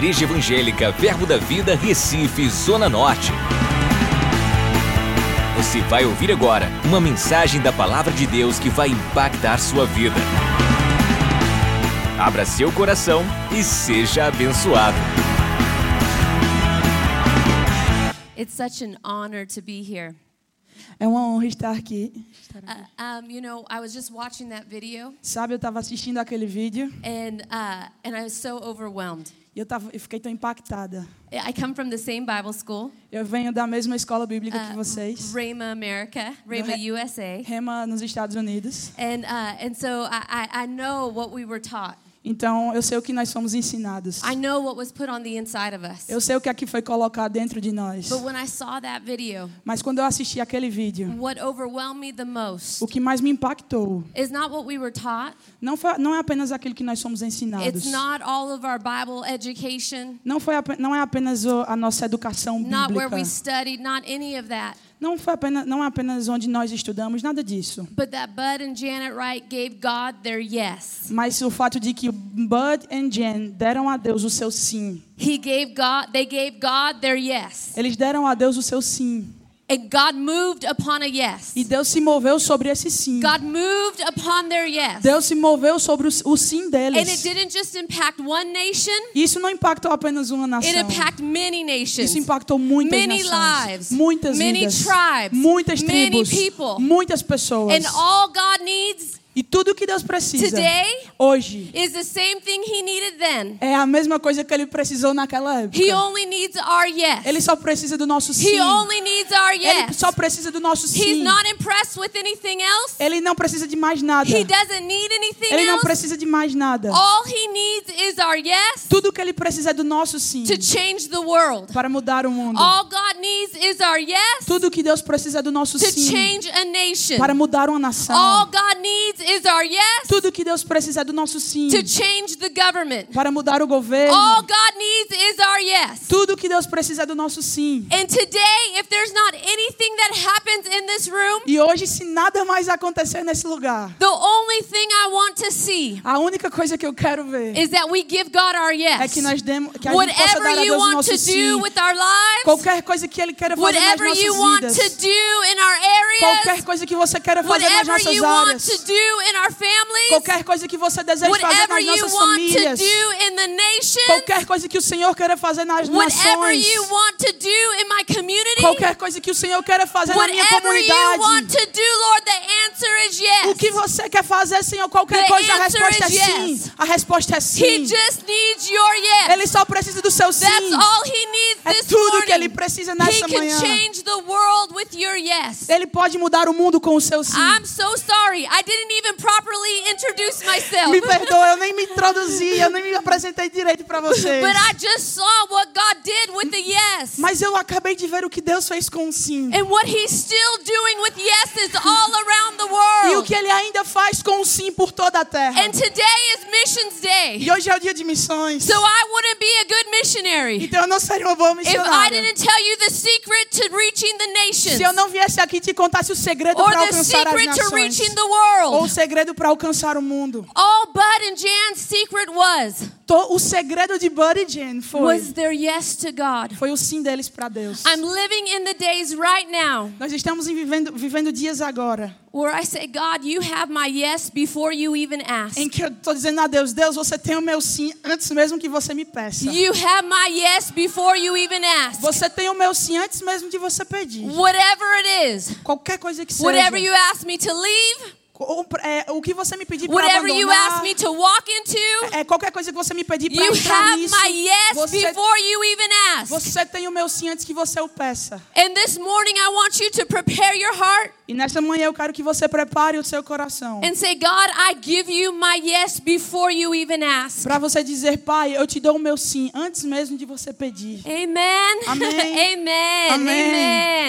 Igreja Evangélica Verbo da Vida, Recife, Zona Norte. Você vai ouvir agora uma mensagem da Palavra de Deus que vai impactar sua vida. Abra seu coração e seja abençoado. It's such an honor to be here. É uma honra estar aqui. Uh, um, you know, I was just watching that video, Sabe, eu estava assistindo aquele vídeo and uh, and I was so overwhelmed. E eu, tava, eu fiquei tão impactada. I come from the same Bible school, Eu venho da mesma escola bíblica que uh, vocês, Rhema America, Rhema Re- USA, Rema nos Estados Unidos. and uh, and so I I know what we were taught. Então, eu sei o que nós somos ensinados. I know what was put on the inside of us. Eu sei o que aqui foi colocado dentro de nós. But when I saw that video, Mas quando eu assisti aquele vídeo, what overwhelmed me the most o que mais me impactou is not what we were taught. não, foi, não é apenas aquilo que nós somos It's ensinados. not all of our Bible education, Não, foi, não é apenas a nossa educação bíblica. studied, Não, foi apenas, não é apenas onde nós estudamos, nada disso. But that Bud and Janet Wright gave God their yes. Mas o fato de que Bud e Jen deram a Deus o seu sim. He gave God, they gave God their yes. Eles deram a Deus o seu sim. And God moved upon a yes. E Deus se moveu sobre esse sim. God moved upon their yes. Deus se moveu sobre o, o sim And it deles. didn't just impact one nation, Isso não impactou apenas uma it nação. impacted many nations. Isso impactou muitas Many nações, lives, muitas many vidas, tribes, muitas many tribos, people. muitas pessoas. And all God needs E tudo que Deus precisa today hoje is the same thing He needed then. é a mesma coisa que ele precisou naquela época. He only needs our yes. Ele só precisa do nosso sim. He only needs our Ele yes. só precisa do nosso He's sim. not impressed with anything else. Ele não precisa de mais nada. He doesn't need anything Ele não else. precisa de mais nada. All he needs is our yes Tudo que ele precisa é do nosso sim to change the world. para mudar o mundo. All God needs is our yes Tudo que Deus precisa é do nosso to sim change a nation. para mudar uma All nação. God needs is our yes Tudo que Deus precisa é do nosso sim to change the government. para mudar o governo. All God needs is our yes. Tudo que Deus precisa é do nosso sim. And today, if there's not anything that happens in this room, E hoje, se nada mais acontecer nesse lugar, the only thing I want to see a única coisa que eu quero ver is that we give God our é yes. que nós demos, que a gente possa Whatever dar a you Deus o want nosso to sim. do with our lives, Qualquer coisa que Ele queira fazer nas whatever you want nossas to vidas. do in our Qualquer coisa que você queira fazer nas whatever nossas áreas. To do in our families, Qualquer coisa que você deseja fazer nas you nossas famílias. do in the nation, Qualquer coisa que o Senhor queira fazer nas nações. you want to do in my community, Qualquer coisa que o Senhor queira fazer na minha comunidade. O que você quer fazer, Senhor? Qualquer The coisa, a answer resposta é sim. A resposta é He sim. just needs your yes. Ele só precisa do seu sim. That's all he needs É this tudo que ele precisa nessa manhã. change the world with your yes. Ele pode mudar o mundo com o seu sim. I'm so sorry. I didn't even properly introduce myself. Me perdoa, eu nem me introduzi, eu nem me apresentei direito para vocês. But I just saw what God did with the yes. Mas eu acabei de ver o que Deus fez com o sim. And what he's still doing with yeses all around the E o world. que ele ainda faz com o sim por toda a terra. And today is Missions Day. E hoje é o dia de missões. So I wouldn't be a good missionary Então eu não seria uma boa if I missionária. didn't tell you the secret to reaching the nations Se eu não viesse aqui e te contasse o segredo or para the alcançar as secret to nações. reaching the world. Segredo para alcançar o mundo. All Bud and Jan's secret was O segredo de Buddy e Jen foi, was their yes to God. foi o sim deles para Deus. I'm living in the days right now Nós estamos vivendo, vivendo dias agora where I say, God, you have my yes before you even ask. em que eu estou dizendo a Deus, Deus, você tem o meu sim antes mesmo que você me peça. You have my yes before you even ask. Você tem o meu sim antes mesmo de você pedir. Whatever it is, Qualquer coisa que seja. whatever you ask me to leave, o, é, o que você me pedir para whatever you ask me to walk into, É, qualquer coisa que você me pedir para you entrar have nisso. my yes você, before you even ask. você tem o meu sim antes que você o peça. And this morning, I want you to prepare your heart E nessa manhã eu quero que você prepare o seu coração. and say, God, I give you my yes before you even ask. Para você dizer, Pai, eu te dou o meu sim antes mesmo de você pedir. Amen. Amém. Amen. Amém.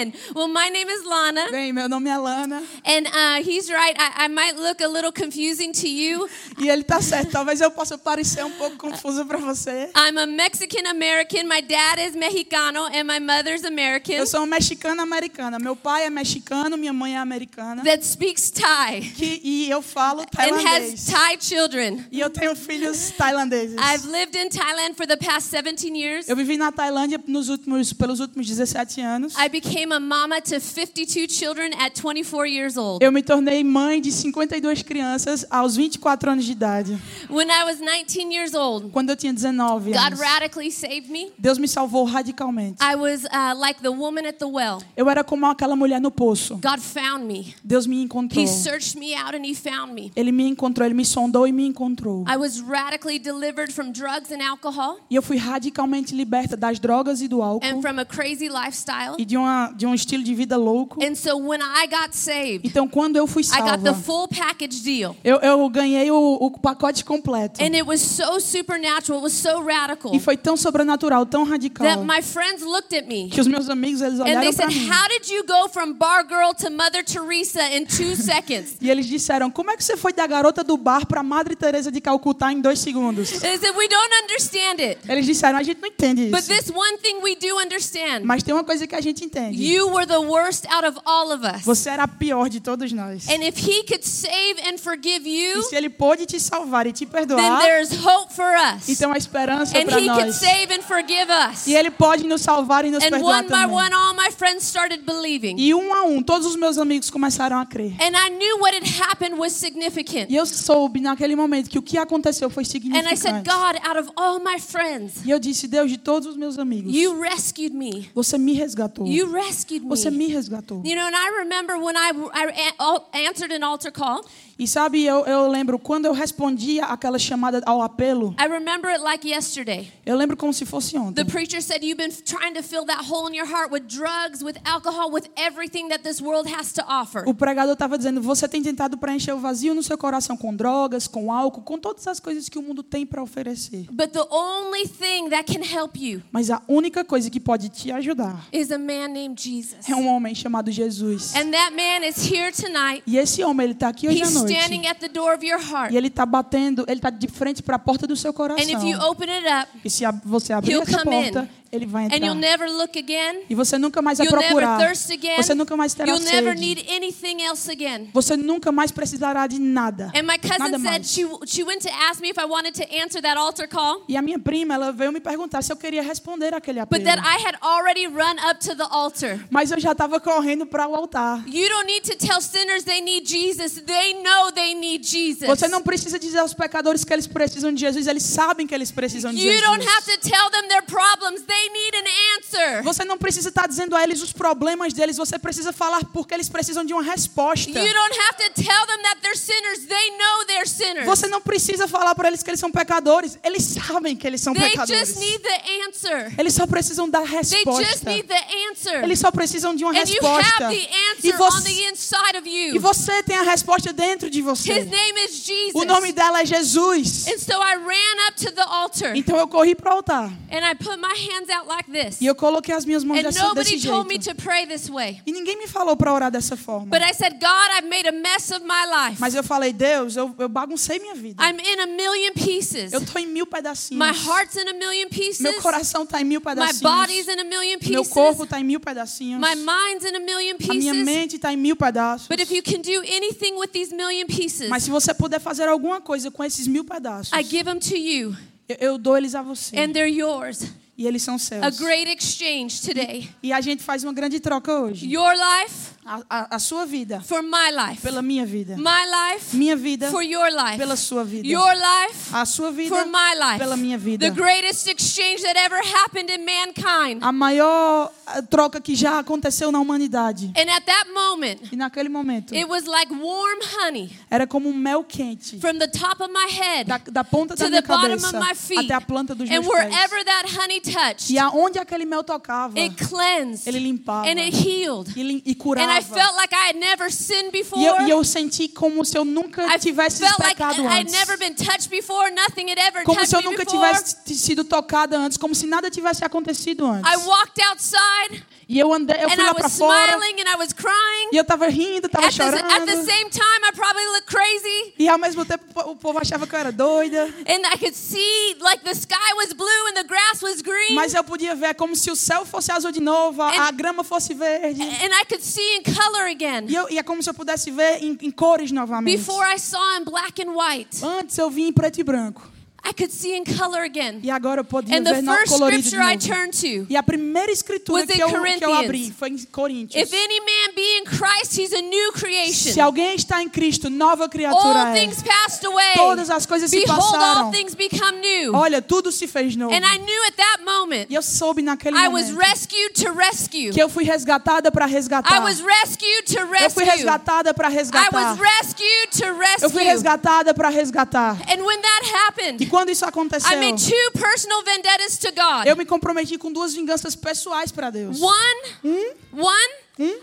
Amen. Well, my name is Lana. Bem, meu nome é Lana. And uh, he's right. I, I might look a little confusing to you. E ele tá certo. Talvez eu possa parecer um pouco confuso para você. I'm a Mexican American. My dad is Mexicano and my mother's American. Eu sou uma mexicana americana. Meu pai é mexicano, minha mãe mãe é americana that speaks Thai que, e eu falo and tailandês. has Thai children. E eu tenho filhos tailandeses. I've lived in Thailand for the past 17 years. Eu vivi na Tailândia nos últimos, pelos últimos 17 anos. I became a mama to 52 children at 24 years old. Eu me tornei mãe de 52 crianças aos 24 anos de idade. When I was 19 years old, Quando eu tinha 19 God anos. radically saved me. Deus me salvou radicalmente. I was uh, like the woman at the well. Eu era como aquela mulher no poço. God found me. Deus me encontrou. He searched me out and He found me. Ele me encontrou, ele me sondou e me encontrou. I was radically delivered from drugs and alcohol E eu fui radicalmente liberta das drogas e do álcool and from a crazy lifestyle. e de, uma, de um estilo de vida louco. And so when I got saved, Então, quando eu fui I got the salva, full package deal. eu, eu ganhei o, o pacote completo. And it was so supernatural, it was so radical E foi tão sobrenatural, tão radical, that my friends looked at me que os meus amigos eles and they olharam said, para mim. How did you go from bar girl to Mother Teresa in two seconds? E eles disseram: Como é que você foi da garota do bar para Madre Teresa de Calcutá em dois segundos? They said, We don't understand it. Eles disseram: A gente não entende But isso. this one thing we do understand. Mas tem uma coisa que a gente entende. You were the worst out of all of us. Você era a pior de todos nós. And if he could save and forgive E you, se ele pôde te salvar e te then perdoar, there's hope for us. então há esperança And para he could nós. save and forgive us. E ele pode nos salvar e nos And perdoar one by também. one, all my friends started believing. E um a um, todos os meus amigos começaram a crer. And I knew what had happened was significant. E eu soube naquele momento que o que aconteceu foi And I said, significante. God, out of all my friends, E eu disse, Deus, de todos os meus amigos, you rescued me. você me resgatou. You rescued Você me. me resgatou. You know, and I remember when I, I a- answered an altar call, E sabe, eu, eu lembro quando eu respondia aquela chamada ao apelo, I remember it like yesterday. eu lembro como se fosse The ontem. preacher said, You've been trying to fill that hole in your heart with drugs, with alcohol, with everything that this world has to offer. O pregador estava dizendo: você tem tentado preencher o vazio no seu coração com drogas, com álcool, com todas as coisas que o mundo tem para oferecer. But the only thing that can help you Mas a única coisa que pode te ajudar is a man named Jesus. é um homem chamado Jesus. And that man is here tonight. E esse homem, ele está aqui hoje à noite. Standing at the door of your heart. E ele está batendo, ele está de frente para a porta do seu And coração. if you open it up, E se você abrir essa come in. Ele vai and you'll entrar. never look again, E você nunca mais vai you'll never procurar. again, Você nunca mais terá you'll never sede. need anything else again. Você nunca mais precisará de nada. And my cousin Nada said mais. she, she went to ask me if I wanted to answer that altar call, E a minha prima, ela veio me perguntar se eu queria responder aquele but apelo. that I had already run up to the altar. Mas eu já estava correndo para o altar. You don't need to tell sinners they need Jesus. They know they need Jesus. Você não precisa dizer aos pecadores que eles precisam de Jesus, eles sabem que eles precisam de You don't Jesus. have to tell them their problems. They an answer. Você não precisa estar dizendo a eles os problemas deles, você precisa falar porque eles precisam de uma resposta. You don't have to tell them that they're sinners. They know they're sinners. Você não precisa falar para eles que eles são pecadores, eles sabem que eles são They pecadores. just need the answer. Eles só precisam da They just resposta. need the answer. Eles só precisam de uma And you resposta. have the E answer on você, the inside of e you. você tem a resposta dentro de His você. name is Jesus. O nome dela é Jesus. And so I ran up to the altar Então eu corri para o altar and I put my hands out like this. e eu coloquei as minhas mãos And desse, nobody desse told me to pray this way. E ninguém me falou para orar dessa forma. But I said, God, I've made a mess of my life. Mas eu falei, Deus, eu, eu baguncei minha vida. I'm in a million pieces. Eu tô em mil pedacinhos. My heart's in a million pieces. Meu coração tá em mil My pedacinhos. body's in a million Meu pieces. corpo tá em mil pedacinhos. My mind's in a million A minha pieces. mente tá em mil pedaços. But if you can do anything with these million pieces, Mas se você puder fazer alguma coisa com esses mil pedaços, I give them to you, eu, eu dou eles a você. and they're yours. E eles são seus. A great exchange today. E a gente faz uma grande troca hoje. Your life A, a, a sua vida for my life. pela minha vida. My life Minha vida for your life. pela sua vida. Your life A sua vida for my life. pela minha vida. The greatest exchange that ever happened in mankind. A maior eh, troca que já aconteceu na humanidade. And at that moment, E naquele momento, it was like warm honey era como um mel quente. from the top of my head Da, da ponta da to minha the bottom cabeça of my feet. até a planta dos And meus pés. wherever that honey touched, E aonde aquele mel tocava, it cleansed ele limpava and it healed. e, e And curava. I felt like I had never sinned before. E eu, e eu senti como se eu nunca I tivesse like pecado I'd antes. never been touched before. Nothing had ever Como se eu nunca before. tivesse sido antes, como se nada tivesse acontecido antes. I walked outside E eu andei, eu and fui I lá pra was fora. smiling and I was crying. E eu tava rindo, tava At the, at chorando. the same time, I probably looked crazy. E ao mesmo tempo o povo achava que eu era doida. And I could see like the sky was blue and the grass was green. Mas eu podia ver como se o céu fosse azul de novo, a, And- a grama fosse verde. and I could see in color again. E, eu, e é como se eu pudesse ver em, em cores novamente. Before I saw in black and white, Antes eu vi em preto e branco. I could see in color again. E agora eu podia And the ver no first colorido scripture I turned to E a primeira escritura was que in eu, que eu Corinthians. abri foi em Coríntios. If any man be in Christ, he's a new creation. Se alguém está em Cristo, nova criatura All é. things passed away. Todas as coisas se Behold, all things become new. Olha, tudo se fez novo. And I knew at that moment E eu soube naquele I was momento rescued to rescue. que eu fui resgatada para I resgatar. was rescued to rescue. Eu fui rescue. resgatada para I was rescued to Eu fui rescue. resgatada para resgatar. And when that happened, quando isso aconteceu, I made two personal vendettas to God. eu me comprometi com duas vinganças pessoais para Deus. One, one,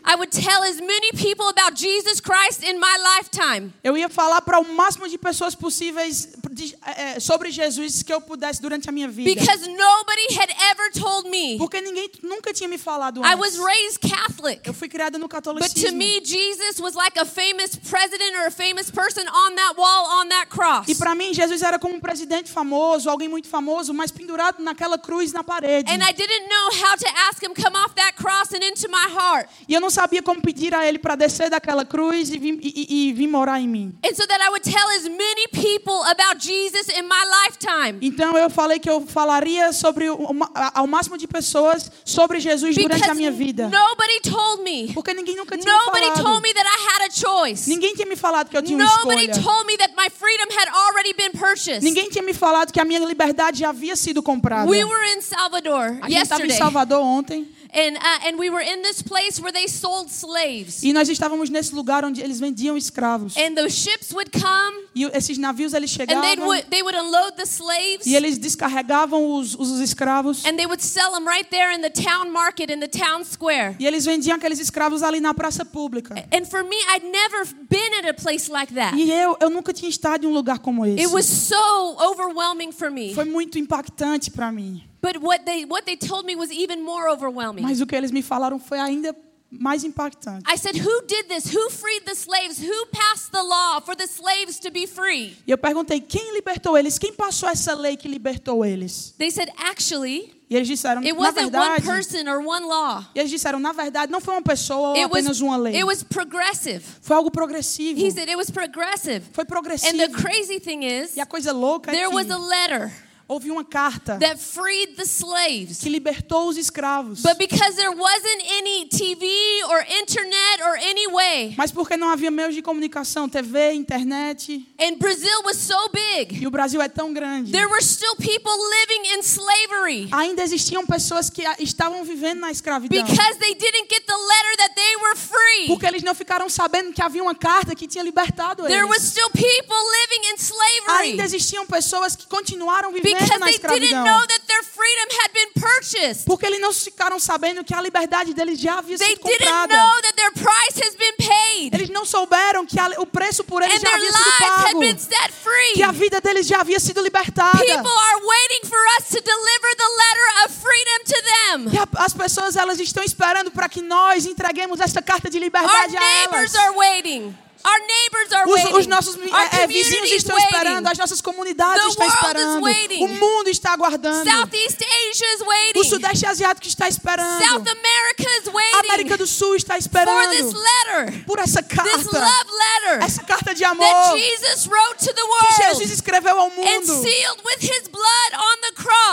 I would tell as many people about Jesus Christ in my lifetime. Eu ia falar para o máximo de pessoas possíveis de- é, sobre Jesus que eu pudesse durante a minha vida. Because nobody had ever told me. Porque ninguém nunca tinha me falado I antes. was raised Catholic. Eu fui criada no But to catolicismo. me, Jesus was like a famous president or a famous person on that wall, on that cross. E para mim, Jesus era como um presidente famoso, alguém muito famoso, mas pendurado naquela cruz na parede. And I didn't know how to ask him come off that cross and into my heart. E eu não sabia como pedir a ele para descer daquela cruz e vir, e- e- vir morar em mim. And so that I would tell as many people about Jesus in my lifetime. Então eu falei que eu falaria sobre uma- ao máximo de pessoas sobre Jesus durante Because a minha vida. nobody told me. Porque ninguém nunca tinha me Nobody falado. told me that I had a choice. Ninguém tinha me falado que eu tinha uma Nobody escolha. told me that my freedom had already been purchased. Ninguém tinha me falado que a minha liberdade já havia sido comprada. We were in Salvador A gente estava em. Salvador ontem And, uh, and we were in this place where they sold slaves. e nós estávamos nesse lugar onde eles vendiam escravos. And those ships would come E esses navios eles and chegavam they would, they would unload the slaves e eles descarregavam os, os escravos and they would sell them right there in the town market, in the town square. e eles vendiam aqueles escravos ali na praça pública. And for me, I'd never been at a place like that. E eu, eu nunca tinha estado em um lugar como esse. It was so overwhelming for me. Foi muito impactante para mim. But what they what they told me was even more overwhelming. Mas o que eles me falaram foi ainda mais impactante. I said, "Who did this? Who freed the slaves? Who passed the law for the slaves to be free?" E eu perguntei quem libertou eles, quem passou essa lei que libertou eles. They said, "Actually, E eles disseram, it na wasn't one verdade, person or one law. e eles disseram, na verdade, não foi uma pessoa ou apenas uma lei. it was progressive." Foi algo progressivo. He said it was progressive. Foi And progressivo. the crazy thing is, E a coisa louca é there was a que letter houve uma carta that freed the slaves. que libertou os escravos. But because there wasn't any TV or internet or any way, Mas porque não havia meios de comunicação, TV, internet, and Brazil was so big, e o Brasil é tão grande. there were still people living in slavery Ainda existiam pessoas que estavam vivendo na escravidão. because they didn't get the letter that they were free. Porque eles não ficaram sabendo que havia uma carta que tinha libertado There was eles. still people living in slavery Ainda existiam pessoas que continuaram vivendo because na they didn't escravidão. know that their freedom had been purchased. Porque eles não ficaram sabendo que a liberdade deles já havia They sido didn't comprada. know that their price has been paid Eles não souberam que a- o preço por eles and já their havia sido pago. Que a vida deles já havia sido libertada. People are waiting for us to deliver the letter of freedom to them. A- as pessoas elas estão esperando para que nós entreguemos essa carta de Our liberdade a elas. Are waiting. Our neighbors are Os, waiting. os nossos Our é, é, vizinhos estão waiting. esperando, as nossas comunidades The estão world is esperando, waiting. o mundo está aguardando, Southeast Asia is o waiting. Sudeste Asiático está esperando, South America is a waiting América do Sul está for this esperando letter. por essa This carta, love letter essa carta de amor that Jesus wrote to the que Jesus world escreveu ao and mundo sealed with his blood on the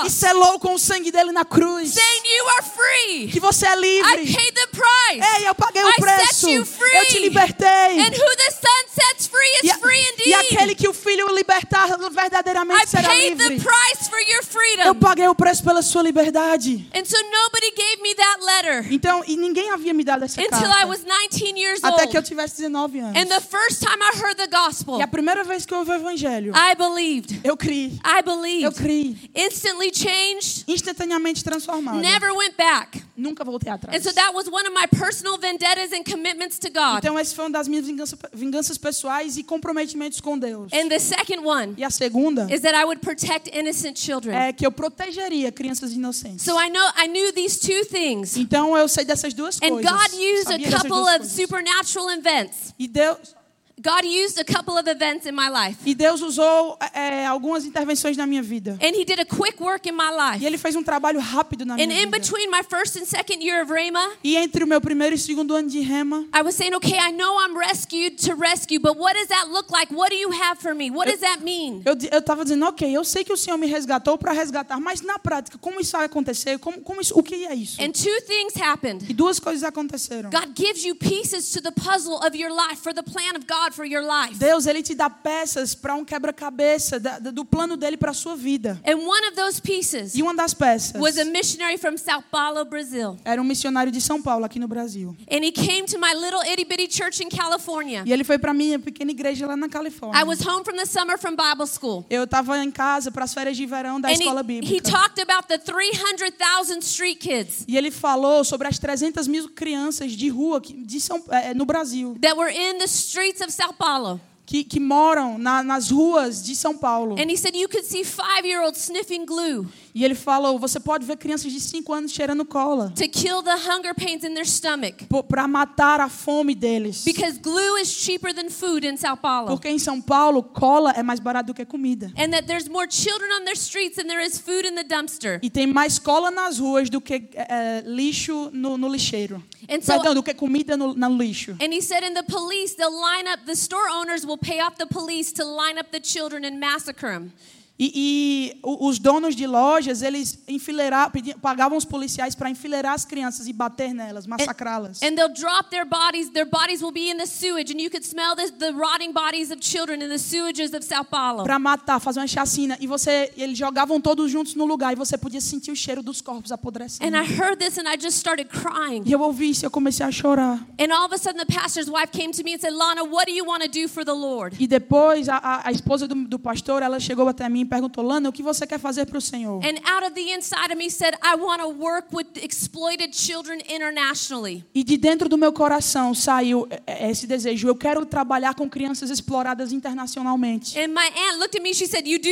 e selou com o sangue dele na cruz, saying you are free. que você é I livre. paid the price. Ei, eu paguei o preço, you free. eu te libertei. And who the Son sets free E, a- e aquele que o Filho libertar I verdadeiramente será paid the livre. price for your Eu paguei o preço pela sua liberdade. And so nobody gave me that letter Então, e ninguém havia me dado essa until I carta. was 19 years Até que eu old. tivesse 19 anos. And the first time I heard the gospel, E a primeira vez que eu ouvi o evangelho, I believed. eu criei. I Eu believed. criei. Instantly changed, instantaneamente transformada. never went back. Nunca voltei atrás. And so that was one of my personal vendettas and commitments to God. Então esse foi uma das minhas vingança- vinganças pessoais e comprometimentos com Deus. And the second one E a segunda is that I would protect innocent children. é que eu protegeria crianças inocentes. So I know I knew these two things. Então eu sei dessas duas And coisas. God used Sabia a couple of supernatural events. E Deus God used a couple of events in my life. e Deus usou é, algumas intervenções na minha vida. And he did a quick work in my E life. ele fez um trabalho rápido na And minha in vida. between my first and second year of Rhema, E entre o meu primeiro e segundo ano de rema, I was saying, okay, I know I'm rescued to rescue, but what does that look like? What do you have for me? What does that mean? eu eu estava dizendo, ok, eu sei que o Senhor me resgatou para resgatar, mas na prática, como isso vai acontecer? Como, como isso, o que é isso? And two things happened. E duas coisas aconteceram. God gives you pieces to the puzzle of your life for the plan of God for your life. Deus ele te dá peças para um quebra-cabeça do plano dele para a sua vida. And one of those pieces E uma das peças was a missionary from Sao Paulo, Brazil. era um missionário de São Paulo aqui no Brasil. And he came to my little itty bitty church in California. E ele foi para minha pequena igreja lá na Califórnia. I was home from the summer from Bible school. Eu estava em casa para as férias de verão da And escola he, he bíblica. talked about the 300,000 street kids E ele falou sobre as 300 mil crianças de rua de São, é, no Brasil that were in the streets of Sao Paulo. que, que moram na- nas ruas de São Paulo. And he said you could see five year olds sniffing glue E ele falou: você pode ver crianças de 5 anos cheirando cola to kill the hunger pains in their stomach para matar a fome deles. because glue is cheaper than food in Sao Paulo. Porque em São Paulo, cola é mais barato do que comida. And that there's more children on their streets than there is food in the dumpster. E tem mais cola nas ruas do que é, lixo no, no lixeiro. And so- Perdão, do que comida no, no lixo. And he said, in the police, they'll line up, the store owners will pay off the police to line up the children and massacre them. E, e os donos de lojas, eles enfileirar, pagavam os policiais para enfileirar as crianças e bater nelas, massacrá-las. And they'll drop their bodies, their bodies will be in the sewage, and you could smell the, the rotting bodies of children in the sewages of Sao Paulo. Para matar, fazer uma chacina. E você, eles jogavam todos juntos no lugar e você podia sentir o cheiro dos corpos apodrecendo. And I heard this and I just started crying. E eu ouvi isso e eu comecei a chorar. And all of a sudden, the pastor's wife came to me and said, Lana, what do you want to do for the Lord? E depois a, a, a esposa do, do pastor, ela chegou até mim perguntou: "Lana, o que você quer fazer para o Senhor?" And out of the inside of me said, I want to work with exploited children internationally. E de dentro do meu coração saiu é, é, esse desejo. Eu quero trabalhar com crianças exploradas internacionalmente. And my aunt looked at me, she said, You do?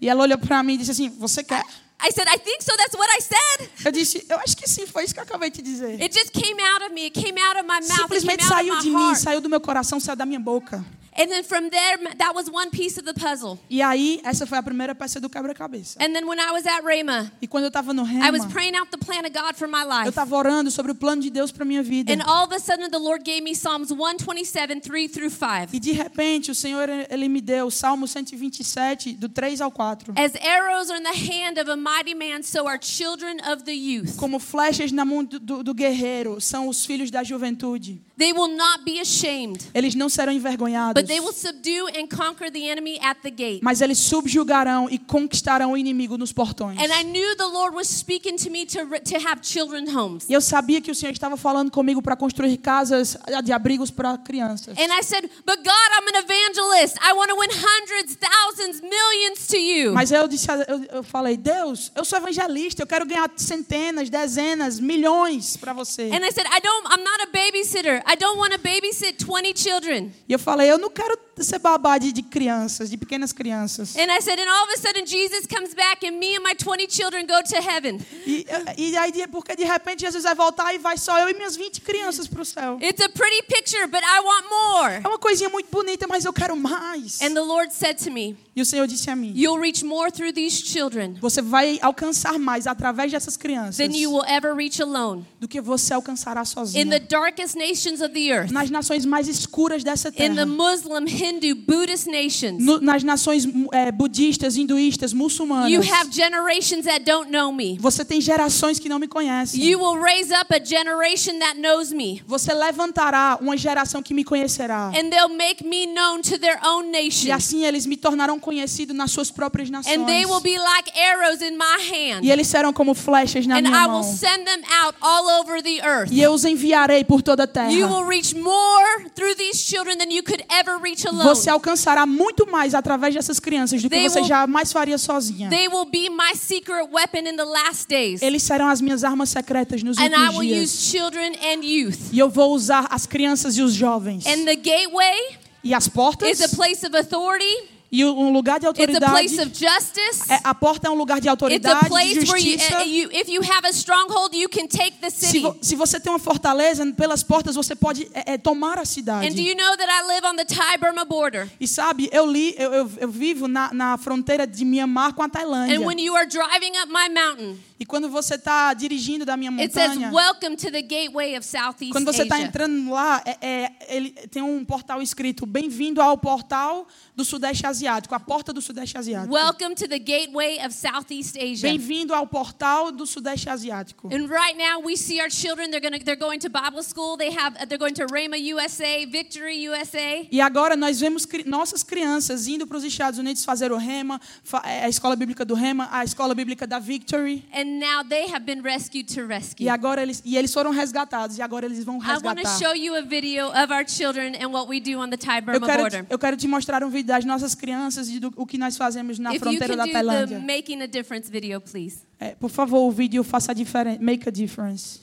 E ela olhou para mim e disse assim: "Você quer?" I said, I think so. That's what I said. Eu disse: "Eu acho que sim, foi isso que eu acabei de dizer." It just came out of me. It came out of my mouth. Simplesmente saiu de mim, saiu do meu coração, saiu da minha boca. And then from there, that was one piece of the puzzle. E aí, essa foi a primeira peça do quebra-cabeça. And then when I was at Rhema, E quando eu estava no I was rema, praying out the plan of God for my eu life. estava orando sobre o plano de Deus para minha vida. And all of a sudden, the Lord gave me Psalms 127, 3 through 5. E de repente, o Senhor ele me deu o Salmo 127, do 3 ao 4. As arrows are in the hand of a mighty man, so are children of the youth. Como flechas na mão do, do, guerreiro, são os filhos da juventude. They will not be ashamed, Eles não serão envergonhados, but they will subdue and conquer the enemy at the gate. mas eles subjugarão e conquistarão o inimigo nos portões. And I knew the Lord was speaking to me to, to have children's homes. E eu sabia que o Senhor estava falando comigo para construir casas de abrigos para crianças. And I said, But God, I'm an evangelist. I want to win hundreds, thousands, millions to you. Mas eu disse, eu, eu falei, Deus, eu sou evangelista, eu quero ganhar centenas, dezenas, milhões para você. And I said, I don't, I'm not a babysitter. I don't want to babysit 20 children. E eu falei, eu não quero ser babá de, de crianças, de pequenas crianças. And I said, and all of a sudden Jesus comes back and me and my 20 children go to heaven. E, e aí, porque de repente Jesus vai voltar e vai só eu e minhas 20 crianças para o céu. It's a pretty picture, but I want more. É uma coisinha muito bonita, mas eu quero mais. And the Lord said to me, E o Senhor disse a mim, You'll reach more through these children você vai alcançar mais através dessas crianças than you will ever reach alone. do que você alcançará In the sozinho. darkest nations of the earth, Nas nações mais escuras dessa in the terra. Muslim, Hindu, Buddhist nations, No- nas nações é, budistas, hinduístas, muçulmanas. you have generations that don't know me. Você tem gerações que não me conhecem. You will raise up a generation that knows me. Você levantará uma geração que me conhecerá. And they'll make me known to their own E nation. assim eles me tornarão conhecido nas suas próprias nações. And they will be like arrows in my hand. E eles serão como flechas na And minha I will mão. send them out all over the earth. E eu os enviarei por toda a terra. You will reach more through these children than you could ever reach E alone. Você alcançará muito mais através dessas crianças do que você jamais faria sozinha. They will be my secret weapon in the last days. Eles serão as minhas armas secretas nos And I últimos will dias. use children and youth. E eu vou usar as crianças e os jovens. And the gateway E as portas is a place of authority. E um lugar de autoridade. place of justice. É, a porta é um lugar de autoridade, de you, justiça. you, if you have a stronghold, you can take the Se, vo- se você tem uma fortaleza, pelas portas você pode é, é, tomar a And do cidade. you know that I live on the Thai-Burma border? E sabe, eu li, eu, eu, eu vivo na, na fronteira de Mianmar com a Tailândia. And when you are driving up my mountain, E quando você está dirigindo da minha says, montanha, Welcome to the gateway of Southeast quando você está entrando lá, é, é, ele tem um portal escrito: Bem-vindo ao portal do Sudeste Asiático, a porta do Sudeste Asiático. Welcome to the gateway of Southeast Asia. Bem-vindo ao portal do Sudeste Asiático. And right now we see our children. They're gonna. They're going to Bible school. They have. They're going to Rhema USA, Victory USA. E agora nós vemos cri- nossas crianças indo para os Estados Unidos fazer o Rema, é, a escola bíblica do Rema, a escola bíblica da Victory. And now they have been rescued to rescue. E agora eles e eles foram resgatados e agora eles vão I want to resgatar. show you a video of our children and what we do on the Thai Eu Burma quero, border. eu quero te mostrar um vídeo das nossas crianças e do o que nós fazemos na If you fronteira can da do the Tailândia. making a difference video, please. É, por favor, o vídeo faça a diferença, make a difference.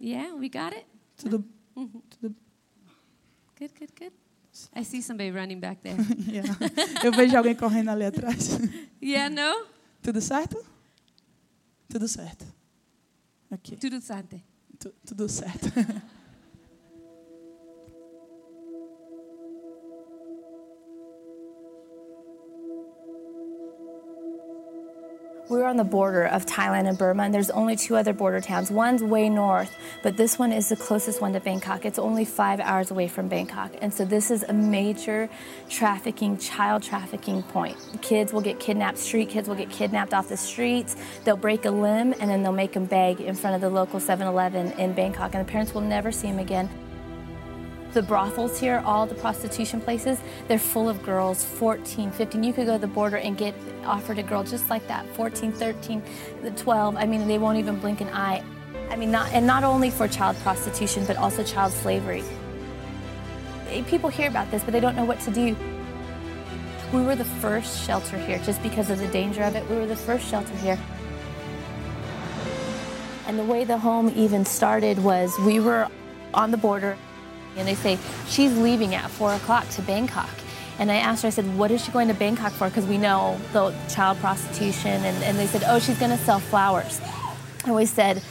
Yeah, we got it. Tudo, Mm-hmm. tudo Good, good, good. I see somebody running back there. yeah. Eu vejo alguém correndo ali atrás. yeah, no? Tudo certo? Tudo certo. Ok, Tudo sante. tu- tudo certo. We're on the border of Thailand and Burma, and there's only two other border towns. One's way north, but this one is the closest one to Bangkok. It's only five hours away from Bangkok. And so this is a major trafficking, child trafficking point. Kids will get kidnapped, street kids will get kidnapped off the streets. They'll break a limb, and then they'll make them beg in front of the local 7 Eleven in Bangkok, and the parents will never see them again. The brothels here, all the prostitution places, they're full of girls, 14, 15. You could go to the border and get offered a girl just like that, 14, 13, 12. I mean, they won't even blink an eye. I mean, not, and not only for child prostitution, but also child slavery. Eh, People hear about this, but they don't know what to do. We were the first shelter here just because of the danger of it. We were the first shelter here. And the way the home even started was we were on the border, and they say, She's leaving at four o'clock to Bangkok. And I asked her, I said, What is she going to Bangkok for? Because we know the child prostitution. And, and they said, Oh, she's going to sell flowers. And we said,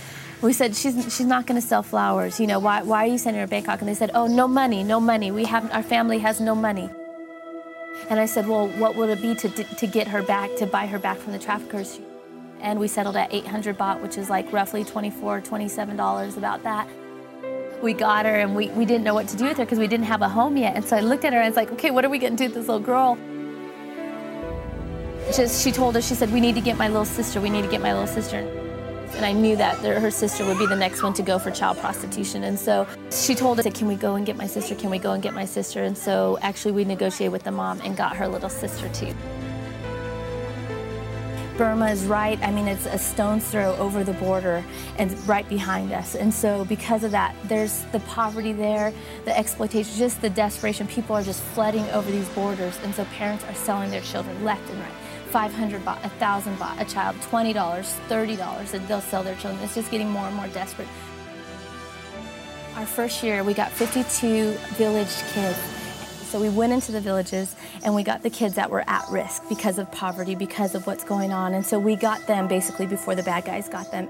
we said she's she's not going to sell flowers. You know why? Why are you sending her to Bangkok? And they said, oh, no money, no money. We have our family has no money. And I said, well, what would it be to to get her back to buy her back from the traffickers? And we settled at 800 baht, which is like roughly 24, 27 dollars, about that. We got her, and we, we didn't know what to do with her because we didn't have a home yet. And so I looked at her and I was like, okay, what are we going to do with this little girl? Just she told us, she said, we need to get my little sister. We need to get my little sister. And I knew that her sister would be the next one to go for child prostitution. And so she told us, Can we go and get my sister? Can we go and get my sister? And so actually, we negotiated with the mom and got her little sister too. Burma is right, I mean, it's a stone's throw over the border and right behind us. And so, because of that, there's the poverty there, the exploitation, just the desperation. People are just flooding over these borders. And so, parents are selling their children left and right. 500 baht, 1,000 baht a child, $20, $30, and they'll sell their children. It's just getting more and more desperate. Our first year, we got 52 village kids. So we went into the villages and we got the kids that were at risk because of poverty, because of what's going on. And so we got them basically before the bad guys got them.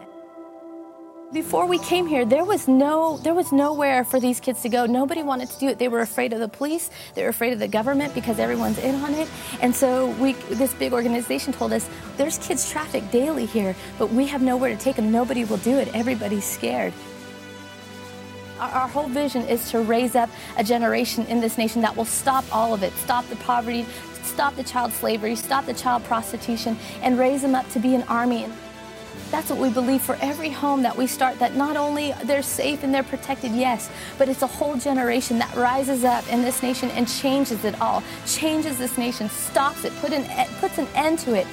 Before we came here, there was no there was nowhere for these kids to go. Nobody wanted to do it. They were afraid of the police. They were afraid of the government because everyone's in on it. And so we this big organization told us there's kids trafficked daily here, but we have nowhere to take them. Nobody will do it. Everybody's scared. Our, whole vision is to raise up a generation in this nation that will stop all of it, stop the poverty, stop the child slavery, stop the child prostitution, and raise them up to be an army. And that's what we believe for every home that we start, that not only they're safe and they're protected, yes, but it's a whole generation that rises up in this nation and changes it all, changes this nation, stops it, put an, puts an end to it.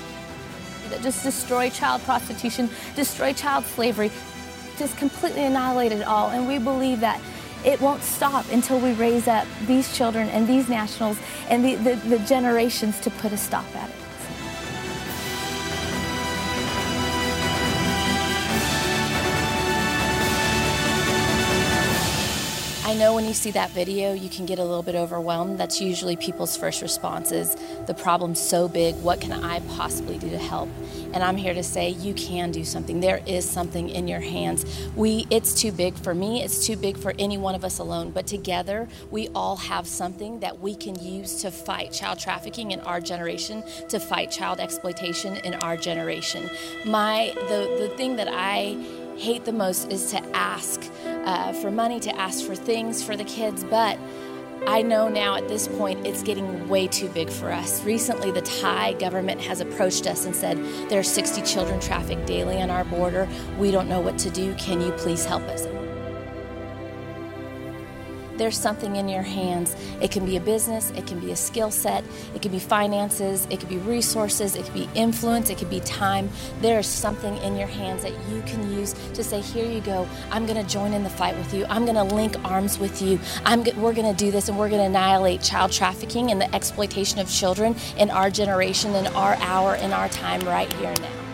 That just destroy child prostitution, destroy child slavery, just completely annihilated all. And we believe that it won't stop until we raise up these children and these nationals and the, the, the generations to put a stop at it. I know when you see that video, you can get a little bit overwhelmed. That's usually people's first responses. the problem's so big, what can I possibly do to help? And I'm here to say you can do something. There is something in your hands. We it's too big for me, it's too big for any one of us alone, but together we all have something that we can use to fight child trafficking in our generation, to fight child exploitation in our generation. My the the thing that I hate the most is to ask uh, for money, to ask for things for the kids, but I know now at this point it's getting way too big for us. Recently, the Thai government has approached us and said there are 60 children trafficked daily on our border. We don't know what to do. Can you please help us? There's something in your hands. It can be a business, it can be a skill set, it can be finances, it could be resources, it could be influence, it could be time. There's something in your hands that you can use to say, Here you go. I'm going to join in the fight with you. I'm going to link arms with you. I'm we're going to do this and we're going to annihilate child trafficking and the exploitation of children in our generation, in our hour, in our time, right here now.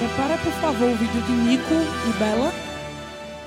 Prepara, por favor, o vídeo de Nico e Bela.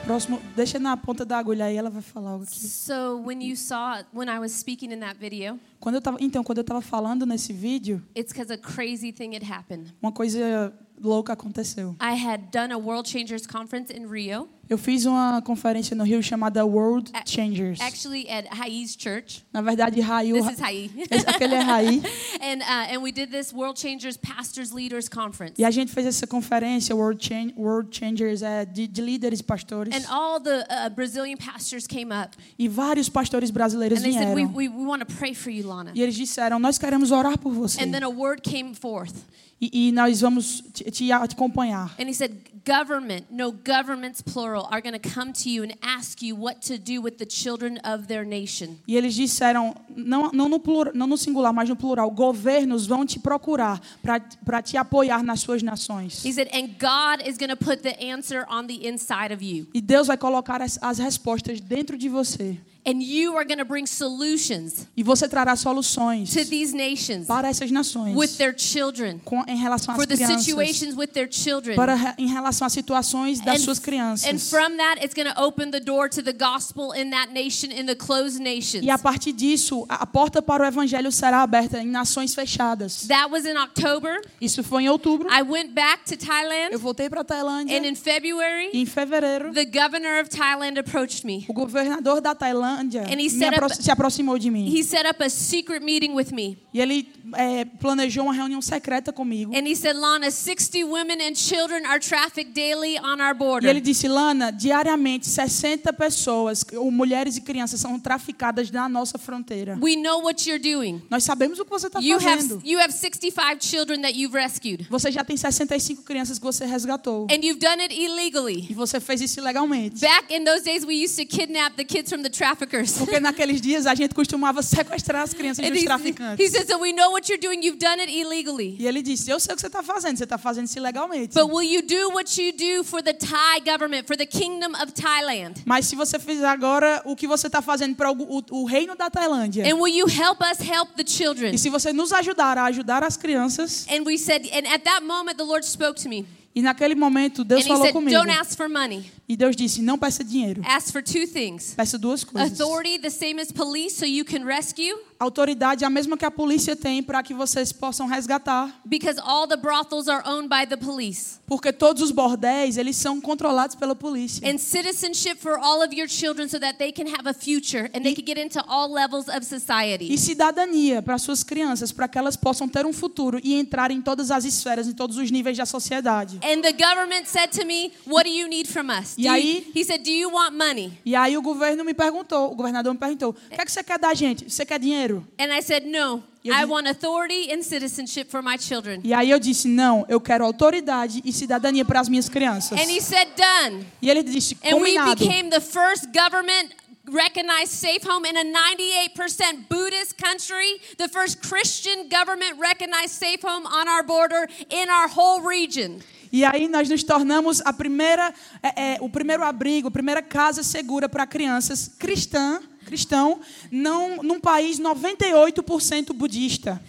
Próximo, deixa na ponta da agulha aí, ela vai falar algo aqui. So when you saw when I was speaking in that video, Quando eu tava, então, quando eu estava falando nesse vídeo, it's because a crazy thing had happened. uma coisa louca aconteceu. I had done a World Changers conference in Rio, Eu fiz uma conferência no Rio chamada World Changers. actually at Hai's church. Na verdade, Raio, This is aquele é Rai. and uh, and we did this World Changers Pastors Leaders Conference. E a gente fez essa conferência, World, World Changers, é, de, de líderes pastores. And all the uh, Brazilian pastors came up E vários pastores brasileiros and they said, "We vieram. we, we want to pray for you, Lana." E eles disseram, nós queremos orar por você. And then a word came forth, E, e nós vamos te, te acompanhar. and he said, "Government, no governments plural, are going to come to you and ask you what to do with the children of their nation." E eles disseram, não, não, no, plura, não no singular, mas no plural, governos vão te procurar para te apoiar nas suas nações. He said, "And God is going to put the answer on the inside of you, E Deus vai colocar as, as respostas dentro de você. And you are going to bring solutions E você trará soluções to these nations para essas nações with their children, com, em relação às for the crianças. situations with their children." Para, em relação às situações das suas crianças. and from that, it's going to open the door to the gospel in that nation, in the closed nations. E a partir disso, a porta para o evangelho será aberta em nações fechadas. That was in October. Isso foi em outubro. I went back to Eu Thailand, voltei para a Tailândia. and in February, E em fevereiro, the governor of Thailand approached me. o governador da Tailândia And he me set apro up- se aproximou de mim. He set up a secret meeting with me. E ele é, planejou uma reunião secreta comigo. And he said, Lana, 60 women and children are trafficked daily on our E border. ele disse, Lana, diariamente 60 pessoas, ou mulheres e crianças, são traficadas na nossa fronteira. We know what you're doing. Nós sabemos o que você está You fazendo. have, you have 65 children that you've rescued. Você já tem 65 crianças que você resgatou. And you've done it E illegally. você fez isso ilegalmente. Back in those days, we used to kidnap the kids from the traffickers. Porque naqueles dias a gente costumava sequestrar as crianças dos he, traficantes. he said, So we know what you're doing. You've done it illegally. E ele disse: Eu sei o que você está fazendo, você está fazendo isso ilegalmente. But will you do what you do for the Thai government, for the kingdom of Thailand? Mas se você fizer agora o que você está fazendo para o, o- o reino da Tailândia, And will you help us help the children? e se você nos ajudar a ajudar as crianças, And we said, and at that moment, the Lord spoke to me. E naquele momento Deus And falou said, comigo, Don't ask for money. e Deus disse: Não peça dinheiro, Ask for two things peça duas coisas. authority, the same as police, so you can rescue, Autoridade é a mesma que a polícia tem para que vocês possam resgatar, because all the brothels are owned by the police. porque todos os bordéis eles são controlados pela polícia. And citizenship for all of your children so that they can have a future and they can get into all levels of E society. cidadania para suas crianças, para que elas possam ter um futuro e entrar em todas as esferas, em todos os níveis da sociedade. And the government said to me, What do you need from us? E Do you- aí- he said, Do you want money? E aí o governo me perguntou, o governador me perguntou: "O que é que você quer da gente? Você quer dinheiro?" And I said, No, I want authority and citizenship for my children. E aí eu disse: "Não, eu quero autoridade e cidadania para as minhas crianças." And he said, Done. E ele disse: And we "Combinado." became the first government recognized safe home in a 98% Buddhist country, the first Christian government recognized safe home on our border in our whole region. E aí nós nos tornamos a primeira, é, é, o primeiro abrigo, a primeira casa segura para crianças cristã, cristão, não, num país 98% budista.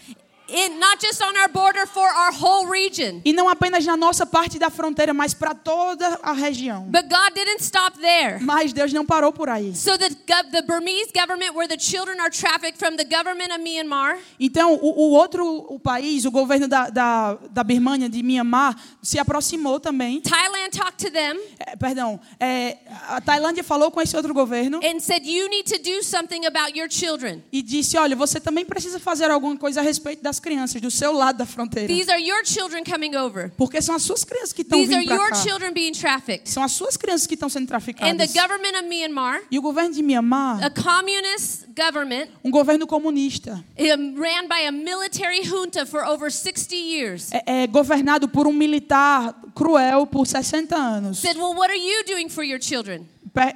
In, not just on our border, for our whole region. E não apenas na nossa parte da fronteira, mas para toda a região. But God didn't stop there. Mas Deus não parou por aí. So the, the Burmese government, where the children are trafficked from the government of Myanmar, Então, o, o outro o país, o governo da, da, da Birmania, de Myanmar, se aproximou também. Thailand talked to them É, perdão, é, a Tailândia falou com esse outro governo and said, You need to do something about your children. e disse: Olha, você também precisa fazer alguma coisa a respeito das crianças do seu lado da fronteira. These are your children coming over. Porque são as suas crianças que estão These are vindo para your cá. children being trafficked. São as suas crianças que estão sendo And the traficadas. government of Myanmar, E o governo de Myanmar, a communist government, um governo comunista, um, ran by a military junta for over 60 years, é, é governado por um militar cruel por 60 anos. said, Well, what are you doing for your children?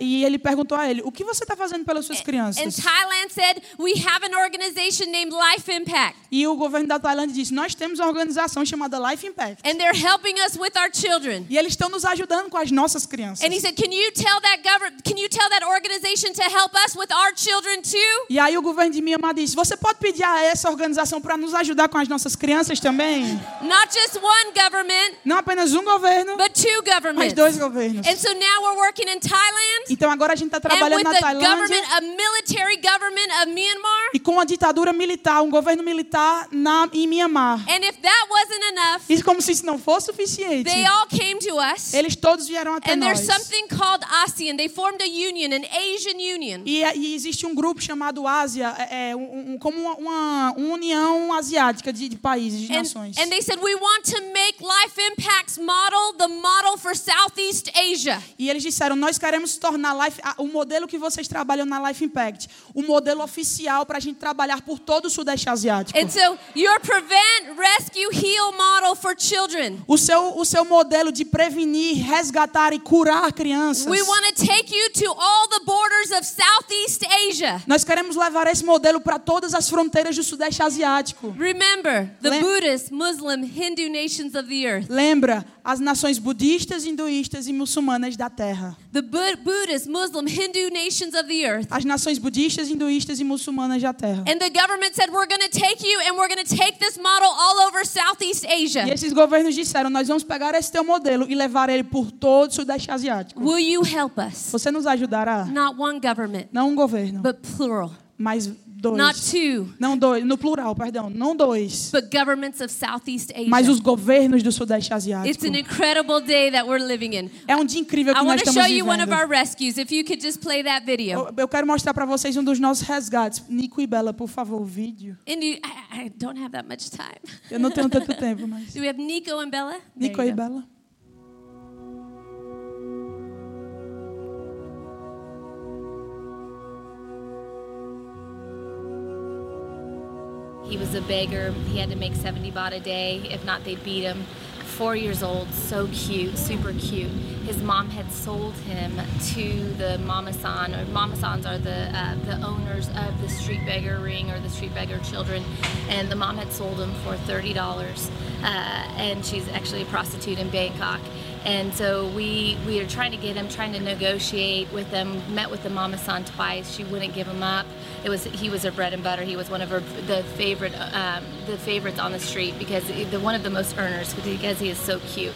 E ele perguntou a ele: O que você está fazendo pelas suas And crianças? Thailand said, We have an organization named Life Impact, E o governo da Tailândia disse: Nós temos uma organização chamada Life Impact. and they're helping us with our children. E eles estão nos ajudando com as nossas crianças. And he said, "Can you tell that govern? Can you tell that organization to help us with our children too?" E aí o governo de Myanmar disse: Você pode pedir a essa organização para nos ajudar com as nossas crianças também? Not just one government, Não apenas um governo, but two mas governments. dois governos. And so now we're working in Thailand Então agora a gente está and trabalhando with na Tailândia government, a military government of Myanmar. e com a ditadura militar, um governo militar na, em Myanmar. And if that wasn't enough, E como se isso não fosse suficiente, they all came to us. eles todos vieram até And there's nós. something called ASEAN. They formed a union, an Asian union. E, e existe um grupo chamado Ásia, é, é, um, um- como uma- uma união asiática de, de países, de And, nações. and they said, We want to make Life Impact's model the model for Southeast Asia. E eles disseram: Nós queremos tornar Life, o modelo que vocês trabalham na Life Impact, o modelo oficial para a gente trabalhar por todo o Sudeste Asiático. And so, your prevent, rescue, heal model for children. O seu, o seu modelo de prevenir, resgatar e curar crianças. We want to take you to all the borders of Southeast Asia. Nós queremos levar esse modelo para todas as fronteiras do Sudeste Asiático. Remember, the Lem- Buddhist, Muslim, Hindu nations of the earth. Lembra as nações budistas, hinduístas e muçulmanas da Terra. Buddhist, Muslim, Hindu nations of the earth. As nações budistas, hinduístas e muçulmanas da Terra. And the government said, We're going to take you and we're going to take this model all over Southeast E Asia. esses governos disseram: Nós vamos pegar esse teu modelo e levar ele por todo o Sudeste Asiático. Will you help us? Você nos ajudará? Not one government, Não um governo, but plural. mas dois. Not two, Não dois, no plural, perdão, não dois. but governments of Southeast Mas Asia. os governos do Sudeste It's Asiático. an incredible day that we're living in. É um dia incrível que I nós want to estamos show you one of vivendo. our rescues. If you could just play that video. Eu- Eu quero mostrar para vocês um dos nossos resgates. Nico e Bela, por favor, o vídeo. You, I, I don't have that much time. Eu não tenho tanto tempo, mas. Do we have Nico and Bella? Nico e. Bela. He was a beggar. He had to make 70 baht a day. If not, they'd beat him. Four years old, so cute, super cute. His mom had sold him to the Mama San, or Mama Sans are the uh, the owners of the street beggar ring or the street beggar children, and the mom had sold him for thirty dollars. Uh, and she's actually a prostitute in Bangkok. And so we we are trying to get him, trying to negotiate with them. Met with the Mama San twice. She wouldn't give him up. It was he was her bread and butter. He was one of her the favorite um, the favorites on the street because the one of the most earners because he is so cute.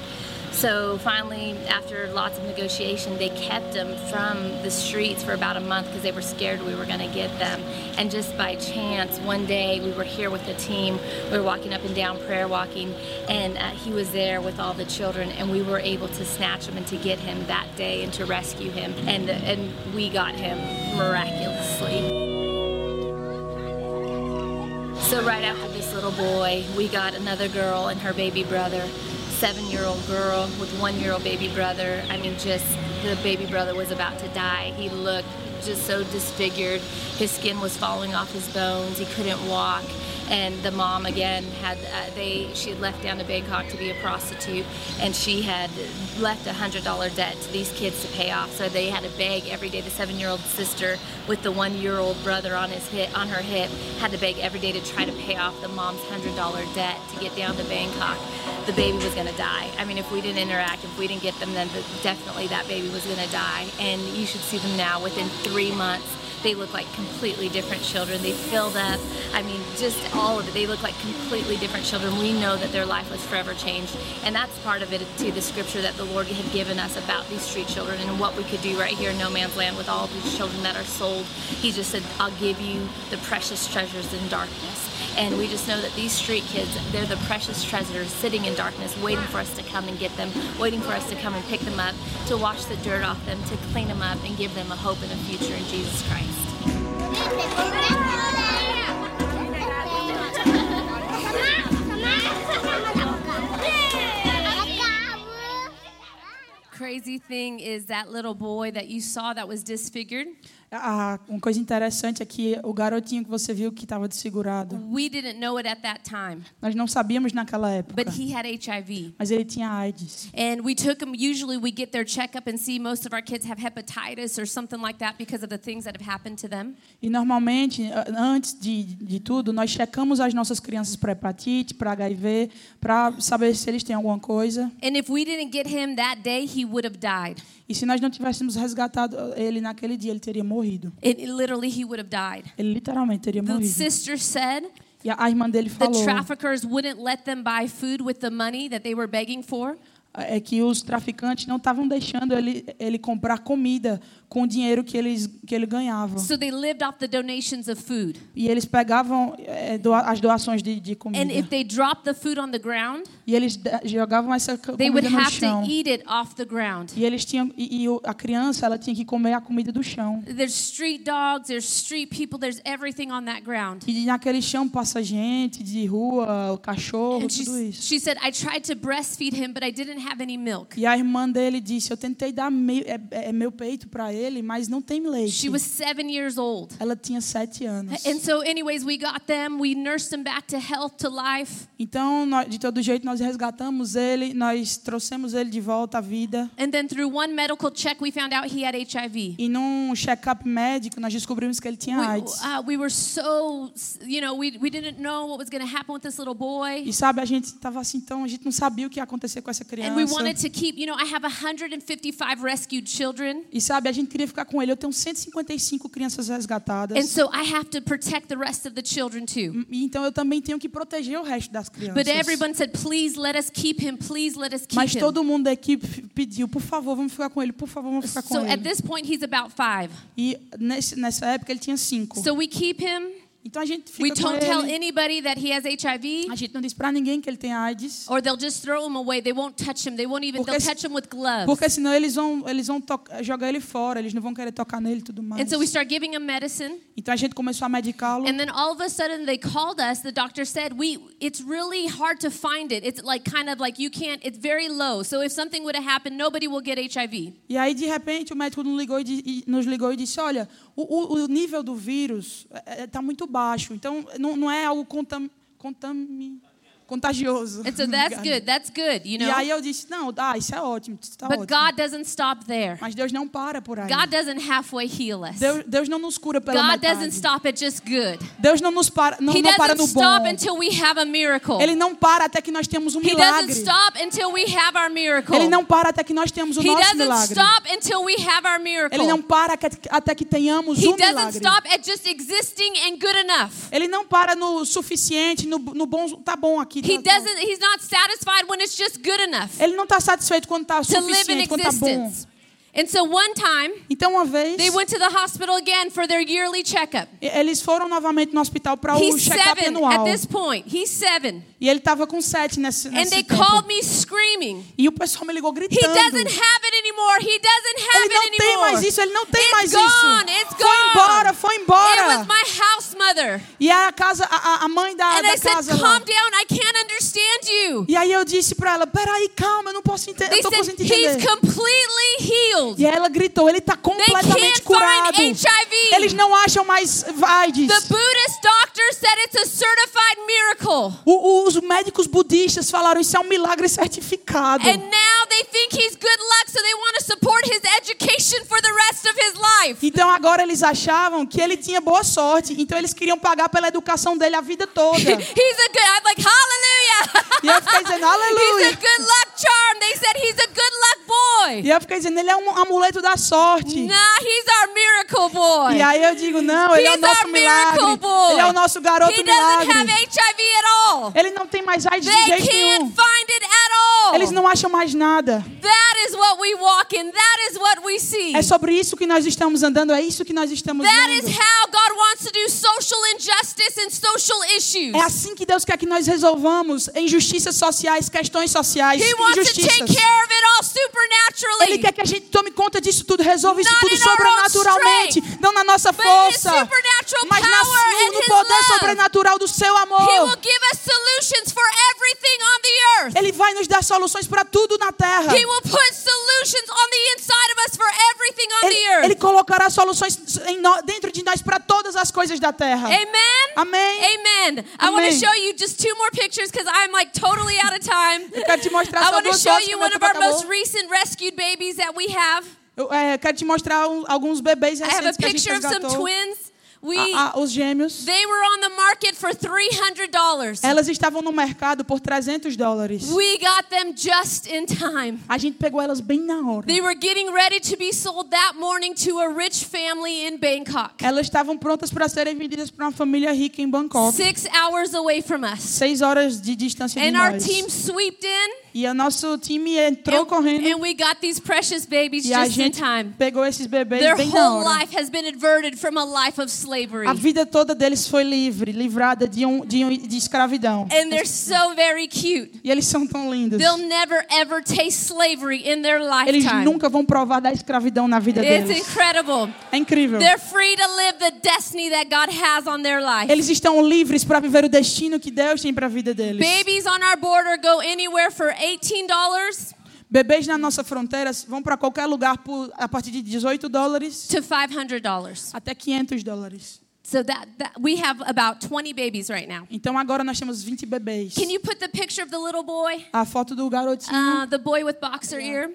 So finally, after lots of negotiation, they kept him from the streets for about a month because they were scared we were going to get them. And just by chance, one day we were here with the team. We were walking up and down prayer walking, and uh, he was there with all the children, and we were able to snatch him and to get him that day and to rescue him. And and we got him miraculously. So right after this little boy, we got another girl and her baby brother, seven-year-old girl with one-year-old baby brother. I mean, just the baby brother was about to die. He looked just so disfigured. His skin was falling off his bones. He couldn't walk. And the mom again had uh, they she had left down to Bangkok to be a prostitute, and she had left a hundred dollar debt to these kids to pay off. So they had to beg every day. The seven year old sister with the one year old brother on his hip on her hip had to beg every day to try to pay off the mom's hundred dollar debt to get down to Bangkok. The baby was going to die. I mean, if we didn't interact, if we didn't get them, then the, definitely that baby was going to die. And you should see them now. Within three months, they look like completely different children. They filled up. I mean, just all of it. They look like completely different children. We know that their life was forever changed. And that's part of it, to the scripture that the Lord had given us about these street children and what we could do right here in No Man's Land with all these children that are sold. He just said, I'll give you the precious treasures in darkness. And we just know that these street kids, they're the precious treasures sitting in darkness, waiting for us to come and get them, waiting for us to come and pick them up, to wash the dirt off them, to clean them up, and give them a hope and a future in Jesus Christ. Crazy thing is that little boy that you saw that was disfigured. Ah, uma coisa interessante é que o garotinho que você viu que estava desfigurado, We didn't know it at that time, nós não sabíamos naquela época, but he had HIV. mas ele tinha AIDS. And we took him, usually we get their checkup and see most of our kids have hepatitis or something like that because of the things that have happened to them. E normalmente, antes de, de tudo, nós checamos as nossas crianças para hepatite, para HIV, para saber se eles têm alguma coisa. And if we didn't get him that day, he would have died. E se nós não tivéssemos resgatado ele naquele dia, ele teria morrido. It, literally, he would have died. Ele literalmente teria The morrido. sister said E a, a irmã dele the falou traffickers wouldn't let them buy food with the money that they were begging for. é que os traficantes não estavam deixando ele, ele comprar comida com o dinheiro que, eles, que ele ganhava. So they lived off the donations of food. E eles pegavam é, doa- as doações de, de comida. And if they dropped the food on the ground, E eles jogavam essa co- they would comida no have chão. to eat it off the ground. E eles tinham e, e a criança ela tinha que comer a comida do chão. There's street dogs, there's street people, there's everything on that ground. E naquele chão passa gente de rua, cachorro, And she, tudo isso. she said, I tried to breastfeed him, but I didn't have any milk. E a irmã dele disse: Eu tentei dar meio, é, é meu peito para ele, mas não tem leite. She was seven years old. Ela tinha sete anos. And so, anyways, we got them, we nursed them back to health, to life. Então, de todo jeito, nós resgatamos ele, nós trouxemos ele de volta à vida. And then, through one medical check, we found out he had HIV. E num check-up médico, nós descobrimos que ele tinha We, AIDS. uh, we were so, you know, we, we didn't know what was going to happen with this little boy. E sabe, a gente estava assim, então a gente não sabia o que ia acontecer com essa And we wanted criança. to keep, you know, I have 155 rescued children. E sabe, a gente queria ficar com ele. Eu tenho 155 crianças resgatadas. And so I have to protect the rest of the children too. E então eu também tenho que proteger o resto das crianças. But everyone said, please let us keep him, please let us keep Mas him. todo mundo da equipe pediu, por favor, vamos ficar com ele, por favor, vamos ficar com So at ele. this point, he's about five. E nesse, nessa época ele tinha cinco. So we keep him. Então a gente We fica com don't tell ele. anybody that he has HIV, A gente não diz pra ninguém que ele tem AIDS. or they'll just throw him away. They won't touch him. They won't even. Porque They'll touch him with gloves. Porque senão eles vão, eles vão jogar ele fora, eles não vão querer tocar nele e tudo mais. And so we start giving him medicine, Então a gente começou a medicá-lo. and then all of a sudden they called us. The doctor said, "We, it's really hard to find it. It's like kind of like you can't. It's very low. So if something would have happened, nobody will get HIV." E aí, de repente, o médico nos ligou e, e- nos ligou e disse: Olha, o, o- o nível do vírus está muito baixo, então não, não é algo contam, contami- contagioso. And so that's good. That's good. You E know. aí eu disse: Não, ah, isso é ótimo, isso tá But ótimo. God doesn't stop there. Mas Deus não para por aí. God doesn't halfway heal us. Deus, Deus não nos cura pela God metade. doesn't stop at just good. Deus não nos para, não, He não para doesn't no bom. stop until we have a miracle. Ele não para até que nós temos um He doesn't milagre. stop until we have our miracle. Ele não para até que nós temos o He nosso doesn't milagre. stop until we have our miracle. Ele não para até que tenhamos He um doesn't milagre. stop at just existing and good enough. Ele não para no suficiente, no, no bom, tá bom aqui. He doesn't he's not satisfied when it's just good enough Ele não está satisfeito quando está to live in suficiente, quando está bom. existence. And so one time Então, uma vez, they went to the hospital again for their yearly checkup. e- eles foram novamente no hospital para o He's check-up seven anual. at this point. He's seven. E ele estava com sete nesse, And nesse they tempo. called me screaming. E o pessoal me ligou He gritando. doesn't have it anymore. He doesn't have Ele não it tem anymore. mais isso, ele não tem It's mais gone. isso. It's Foi gone. embora, foi It embora. was my house mother. E a casa, a, a- mãe da, And da I said, casa lá. calm down. I can't understand you. E aí eu disse para ela, peraí, calma, eu não posso entender, They eu said, conseguindo he's entender. completely healed. E ela gritou, ele está completamente can't curado. find HIV. Eles não acham mais AIDS. The Buddhist doctor said it's a certified O- o- os médicos budistas falaram isso é um milagre certificado. And now they think he's good luck, so they want to support his education for the rest of his life. Então agora eles achavam que ele tinha boa sorte, então eles queriam pagar pela educação dele a vida toda. he's a good. I'm like hallelujah. E eu fiquei dizendo, he's a aleluia. good luck charm. They said he's a good luck boy. E eu fiquei dizendo, ele é um amuleto da sorte. Nah, he's our miracle boy. E aí eu digo, não, ele é o he's nosso milagre. boy. Ele é o nosso garoto he doesn't have milagre. HIV at all. Ele não tem mais AIDS de They jeito can't nenhum. find it at all. Eles não acham mais nada. That is what we walk in. That is what we see. É sobre isso que nós estamos andando, é isso que nós estamos That is vendo. how God wants to do social injustice and social issues. É assim que Deus quer que nós resolvamos injustiças sociais, questões sociais, injustiças. Ele quer que a gente tome conta disso tudo, resolva isso tudo sobrenaturalmente, não na nossa força, mas na, no, poder sobrenatural do seu amor. Ele vai nos dar soluções para tudo na terra. Colocará soluções dentro de nós para todas as coisas da terra. Amen. Amém. Amen. I want to show you just two more pictures because I'm like totally out of time. Eu quero te mostrar I want to show you one of our most recent rescued babies that we have. Eu é, quero te mostrar um- alguns bebês I have a recentes que a gente picture of some twins. We Ah, ah, os gêmeos. they were on the market for $300. Elas estavam no mercado por 300 dólares. We got them just in time. A gente pegou elas bem na hora. They were getting ready to be sold that morning to a rich family in Bangkok. Elas estavam prontas para serem vendidas para uma família rica em Bangkok. Six hours away from us. Seis horas de distância de And our nós. team swooped in. E o nosso time entrou And, correndo and we got these precious babies e a just in gente time. pegou esses bebês Their bem na whole hora. life has been from a life of slavery. A vida toda deles foi livre, livrada de, um, de, um, de escravidão. And they're so very cute. E eles são tão lindos. They'll never ever taste slavery in their Eles lifetime. nunca vão provar da escravidão na vida It's deles. incredible. É incrível. They're free to live the destiny that God has on their life. Eles estão livres para viver o destino que Deus tem para a vida deles. Babies on our border go anywhere for $18 Bebês na nossa fronteira vão para qualquer lugar por, a partir de 18 dólares to $500. até 500 dólares. So that, that we have about 20 babies right now. Então agora nós temos 20 bebês. Can you put the picture of the little boy? A foto do garotinho. Uh, the boy with boxer ear.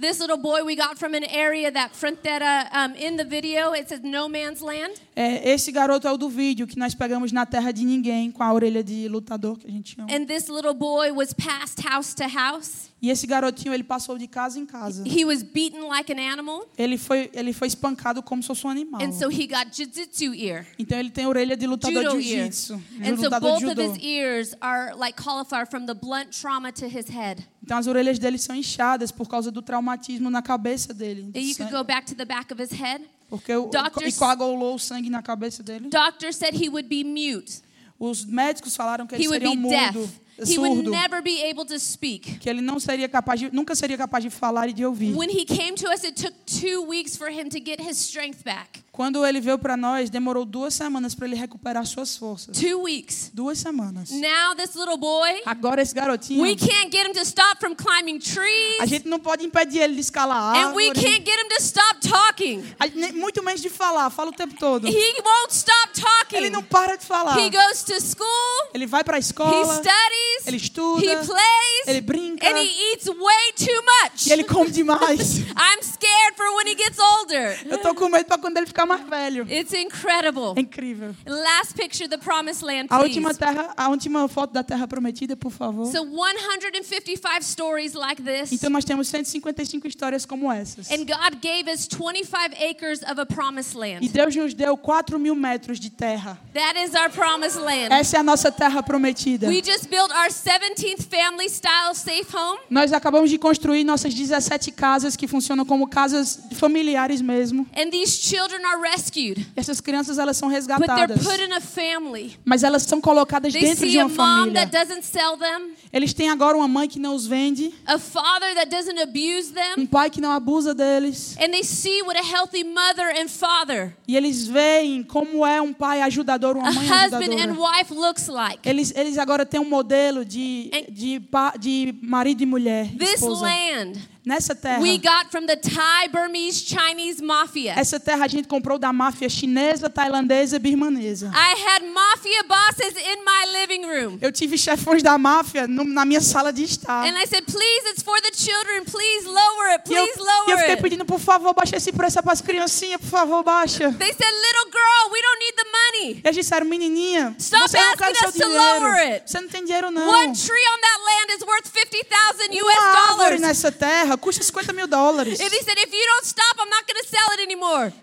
This little boy we got from an area that Frontera, um, in the video, it says no man's land. É, esse garoto é o do vídeo que nós pegamos na terra de ninguém com a orelha de lutador que a gente chama. And this little boy was passed house to house. E esse garotinho ele passou de casa em casa. He was beaten like an animal. Ele foi ele foi espancado como se fosse um animal. And so he got jiu-jitsu ear, Então ele tem orelha de lutador de jiu-jitsu, de And so both of his ears are like cauliflower from the blunt trauma to his head. Então as orelhas dele são inchadas por causa do traumatismo na cabeça dele. And you could go back to the back of his head. Porque o, Doctors- e coagulou o sangue na cabeça dele. Doctor said he would be mute. Os médicos falaram que ele seria um deaf. mudo, would surdo, never be able to speak. que ele não seria capaz de, nunca seria capaz de falar e de ouvir. When he came to us, it took two weeks for him to get his strength back. Quando ele veio para nós, demorou duas semanas para ele recuperar suas forças. Two weeks. Duas semanas. Now this little boy, Agora esse garotinho, we can't get him to stop from climbing a trees, gente não pode impedir ele de escalar and we can't get him to stop talking. a muito menos de falar, fala o tempo todo. He won't stop Ele talking. não para de falar. He goes to school, Ele vai para a he escola, studies, ele estuda, he plays, ele brinca, and he eats way too much. e ele come demais. I'm scared for when he gets older. Eu tô com medo para quando ele ficar mais velho. It's incredible. É incrível. Last picture, the promised land, A please. última terra, a última foto da terra prometida, por favor. So 155 stories like this. Então nós temos 155 histórias como essas. And God gave us 25 acres of a promised E land. Deus nos deu 4 mil metros de terra. That is our promised land. Essa é a nossa terra prometida. We just built our 17th family style safe home. Nós acabamos de construir nossas 17 casas que funcionam como casas familiares mesmo. And these children are rescued. Essas crianças elas são But they're resgatadas, put in a family. mas elas são colocadas They dentro de a uma mom família. that doesn't sell them, Eles têm agora uma mãe que não os vende, a father that doesn't abuse um them, pai que não abusa deles, and they see what a healthy mother and father, e eles veem como é um pai ajudador, uma a mãe husband and ajudadora. wife looks like. Eles, eles agora têm um modelo de, And- de, de marido e mulher, This esposa. land Nessa terra, we got from the Thai, Burmese, Chinese mafia. essa terra a gente comprou da máfia chinesa, tailandesa e birmanesa. I had mafia bosses in my living room. Eu tive chefões da máfia no- na minha sala de estar. And I said, please, it's for the children. Please lower it. E eu, Please e eu lower fiquei it. pedindo, por favor, baixa esse preço é para as criancinhas, por favor, baixa. They said, little girl, we don't need the money. Eles disseram, menininha, Stop você não quer seu dinheiro. lower it. Você não tem dinheiro, não. One tree on that land is worth 50,000 US Uma árvore dollars. nessa terra custa 50 mil dólares.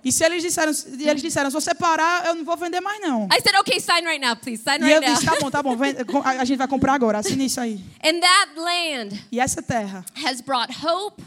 E se eles disseram, eles disseram, se você parar, eu não vou vender mais não. I said, okay, sign right now, please. Sign E eu right disse, now. tá bom, tá bom, vem- a a gente vai comprar agora, assina isso aí. And that land E essa terra has brought hope,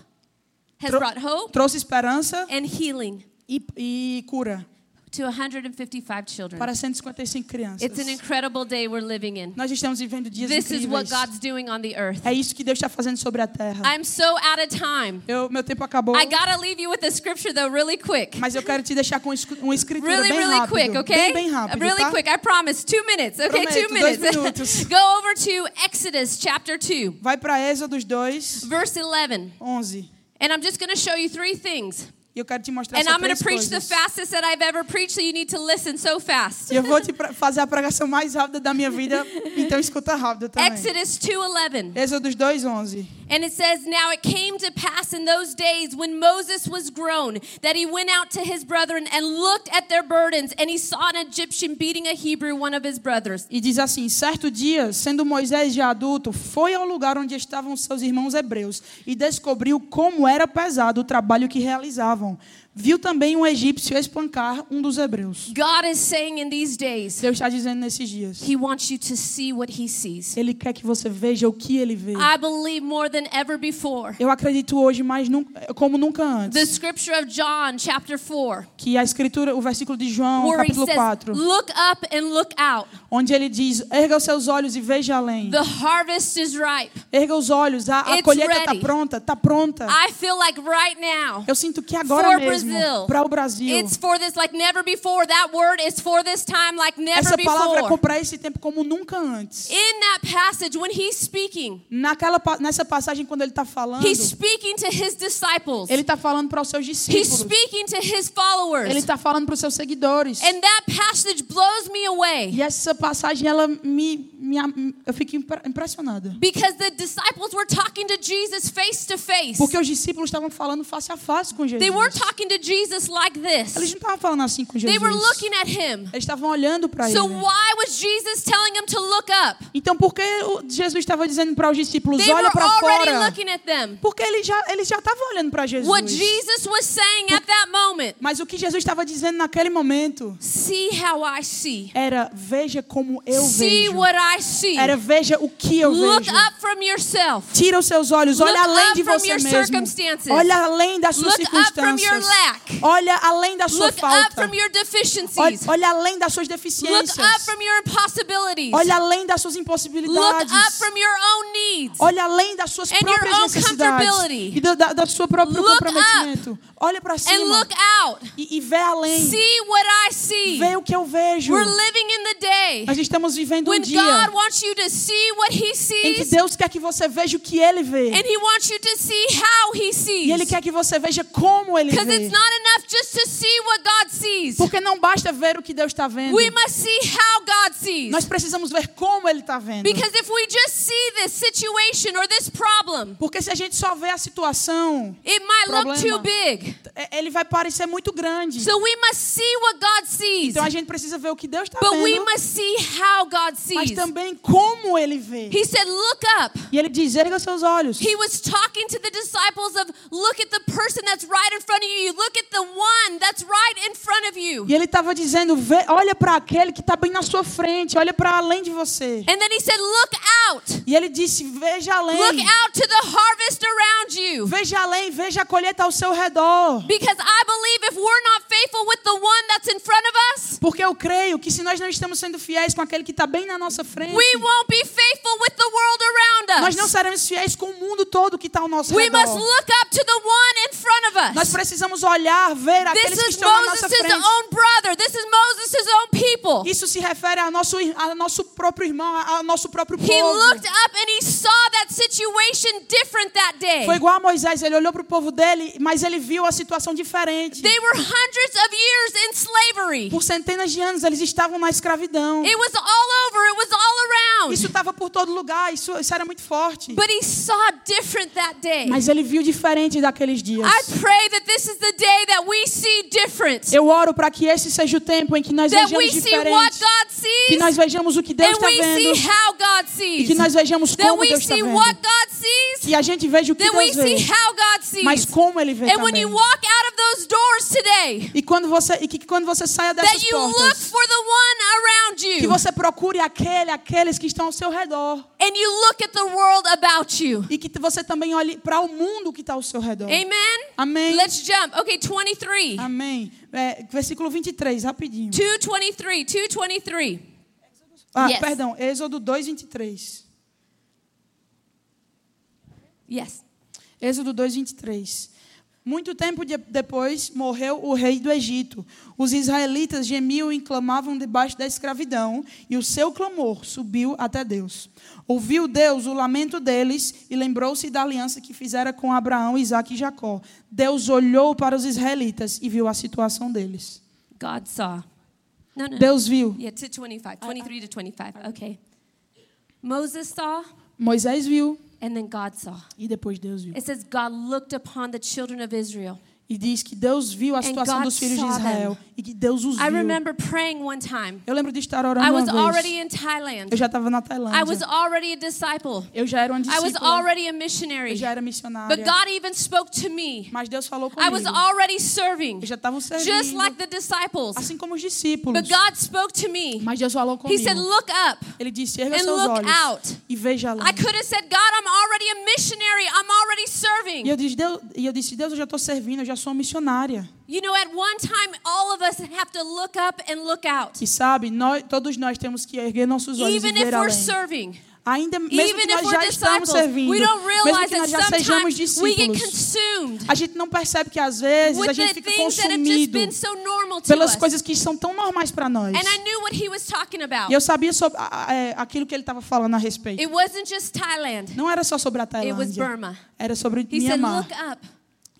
has Tro- brought hope trouxe esperança and healing e, e cura to 155 children. para 155 crianças. It's an incredible day we're living in. Nós estamos vivendo dias This is what. God's doing on the earth. É isso que Deus está fazendo sobre a terra. I'm so out of time. Eu, meu tempo acabou, I gotta leave you with a scripture though, really quick. mas eu quero te deixar com uma escritura Really, bem really rápido. quick, okay? Bem, bem rápido, really tá? quick. I promise. Two minutes. Okay, Prometo, two minutes. Go over to Exodus chapter 2, Vai para Êxodos 2, verse 11. 11. And I'm just gonna show you three things. Eu quero te mostrar And só I'm going to preach the coisas. fastest that I've ever preached, so you need to listen so fast. Eu vou te fazer a pregação mais rápida da minha vida, então escuta rápido também. Exodus 2:11. Êxodos 2, 11. And it says, Now it came to pass in those days when Moses was grown that he went out to his brethren and looked at their burdens, and he saw an Egyptian beating a Hebrew, one of his brothers. E diz assim: certo dia, sendo Moisés já adulto, foi ao lugar onde estavam seus irmãos hebreus e descobriu como era pesado o trabalho que realizavam coração Viu também um egípcio espancar um dos hebreus. God is saying in these days, Deus está dizendo nesses dias: He wants you to see what He sees. Ele quer que você veja o que ele vê. I believe more than ever before. Eu acredito hoje mais como nunca The antes scripture of John, chapter 4, que a escritura, o versículo de João, where he capítulo says, 4, Look up and look out. onde ele diz: erga os seus olhos e veja além. The harvest is ripe. Erga os olhos, a, a colheita está pronta, está pronta. I feel like right now, Eu sinto que agora mesmo, Brazil. para o Brasil, it's for this like never before. That word is for this time like never essa palavra é before. para esse tempo como nunca antes. In that passage, when he's speaking, Naquela, nessa passagem, quando ele está falando, he's speaking to his disciples. ele está falando para os seus He's discípulos. speaking to his followers. Ele está falando para os seus seguidores. And that passage blows me away E essa passagem, ela me, me eu fico impre- impressionada. because the disciples were talking to Jesus face to face. Porque os discípulos estavam falando face a face com Jesus. They weren't talking to Jesus like Eles this. não estavam falando assim com Jesus. They were looking at him. Eles estavam olhando para So ele. why was Jesus telling them to look up? Então, por que Jesus estava dizendo para os discípulos, They olha para fora? looking at them. Porque eles já eles já estavam olhando para Jesus. What Jesus was saying at that moment. Mas o que Jesus estava dizendo naquele momento See how I see. era veja como eu See vejo. what I see. Era veja o que eu Look vejo. up from yourself. Tira os seus olhos, Look olha além up de from você your mesmo. circumstances. Olha além das suas Look up from circunstâncias. Your lack. Olha além da sua Look up falta. from your Olha, deficiencies. olha além das suas Look deficiências. up from your impossibilities. Olha além das suas Look impossibilidades. up from your own needs. Olha além das suas And your próprias own necessidades e do, da, da sua próprio Look comprometimento. Olha para And cima look out. e, e vê além. See what I see. Vê o que eu vejo. We're living in the day Nós estamos vivendo um when dia God wants you to see what He em que sees, Deus quer que você veja o que Ele vê. and He wants you to see how He E Ele sees. quer que você veja como Ele vê. It's not enough just to see what God sees. Porque não basta ver o que Deus está vendo. We must see how God sees. Nós precisamos ver como Ele está vendo. Because if we just see this situation or this problem, Porque se a gente só vê a situação, it might look Problema. too big. é- ele vai parecer muito grande. So we must see what God sees, Então a gente precisa ver o que Deus está but we vendo, must see how God mas sees. também como Ele vê. He said, Look up. E Ele diz: erga seus olhos. He was talking to the disciples of look at the person that's right in front of you. Look at the one that's right in front of you. E Ele estava dizendo: "Vê- olha para aquele que está bem na sua frente, olha para além de você. And then he said, Look out. E Ele disse: veja além. Look out to the harvest around you. Veja além, veja a colheita ao seu redor. Because I believe if we're not faithful with the one that's in front of us, Porque eu creio que se nós não estamos sendo fiéis com aquele que está bem na nossa frente, we won't be faithful with the world around nós não us. seremos fiéis com o mundo todo que está ao nosso We must redor. look up to the one in front of Nós us. precisamos olhar, ver This aqueles que is estão na nossa Moses' frente. own brother. This is Moses' own people. Isso se refere ao nosso, ao nosso próprio irmão, ao nosso próprio He povo. looked up and he saw that situation different that day. Foi igual a Moisés, ele olhou para o povo dele, mas ele viu a situação diferente. They were hundreds of years in slavery. Por centenas de anos eles estavam na escravidão. It was all over. It was all around. Isso estava por todo lugar, isso, isso era muito forte. But he saw different that day. Mas ele viu diferente daqueles dias. I pray that this is the day that we see different. Eu oro para que esse seja o tempo em que nós That we vejamos see what diferente. God Que sees nós vejamos o que Deus está we see vendo. how God E sees. que nós vejamos That como Deus está vendo. what God sees. Que a gente veja o que That we Deus see vê. how God sees. Mas como ele vê And when também. you walk out of those doors today, E quando você e que quando você saia that dessas you look portas, for the one around que você procure aquele, aqueles que estão ao seu redor. and you look at the world about you. E que você também olhe para o mundo que está ao seu redor. Amen? Amém. Let's jump. Okay, 23. Amém. É, versículo 23, rapidinho. 223. 223. Ah, Yes. perdão, Êxodo 2, 23. Yes. Êxodo 2, 23. Muito tempo de- depois morreu o rei do Egito. Os israelitas gemiam e clamavam debaixo da escravidão, e o seu clamor subiu até Deus. Ouviu Deus o lamento deles e lembrou-se da aliança que fizera com Abraão, Isaque e Jacó. Deus olhou para os israelitas e viu a situação deles. God saw. No, no. Deus viu. Yeah, to 25. 23 to 25. Okay. Moses saw, Moisés viu and then God saw. e depois Deus viu. It says God looked upon the children of Israel. E diz que Deus viu a situação dos filhos de Israel e que Deus os I viu. remember praying one time. Eu lembro de estar orando I uma was vez. already in Thailand. Eu já estava na I was Tailândia. already a disciple. Eu já era already a Eu missionary. já era But missionária. God even spoke to me. Mas Deus falou I comigo. was already serving, Eu já estava just servindo. like the disciples. Assim como os discípulos. But God spoke to me. Mas Deus falou He comigo. said, Look up. Ele disse, erga and seus look olhos out. e veja lá. I could have said, God, I'm already a missionary. I'm already serving. eu disse, Deus, e eu disse, Deus, eu já estou servindo, eu já sou missionária. You know, at one time, all of us have to look up and look out. E sabe, nós, todos nós temos que erguer nossos olhos Even e if ver we're além. serving, Ainda mesmo even que nós já estamos servindo, we don't mesmo realize que nós that já sejamos discípulos, a gente não percebe que às vezes a gente fica consumido pelas coisas que são tão normais para nós. And I knew what he was talking about. E eu sabia sobre é, aquilo que ele estava falando a respeito. It wasn't just Thailand. Não era só sobre a It was Tailândia. Burma. Era sobre Myanmar.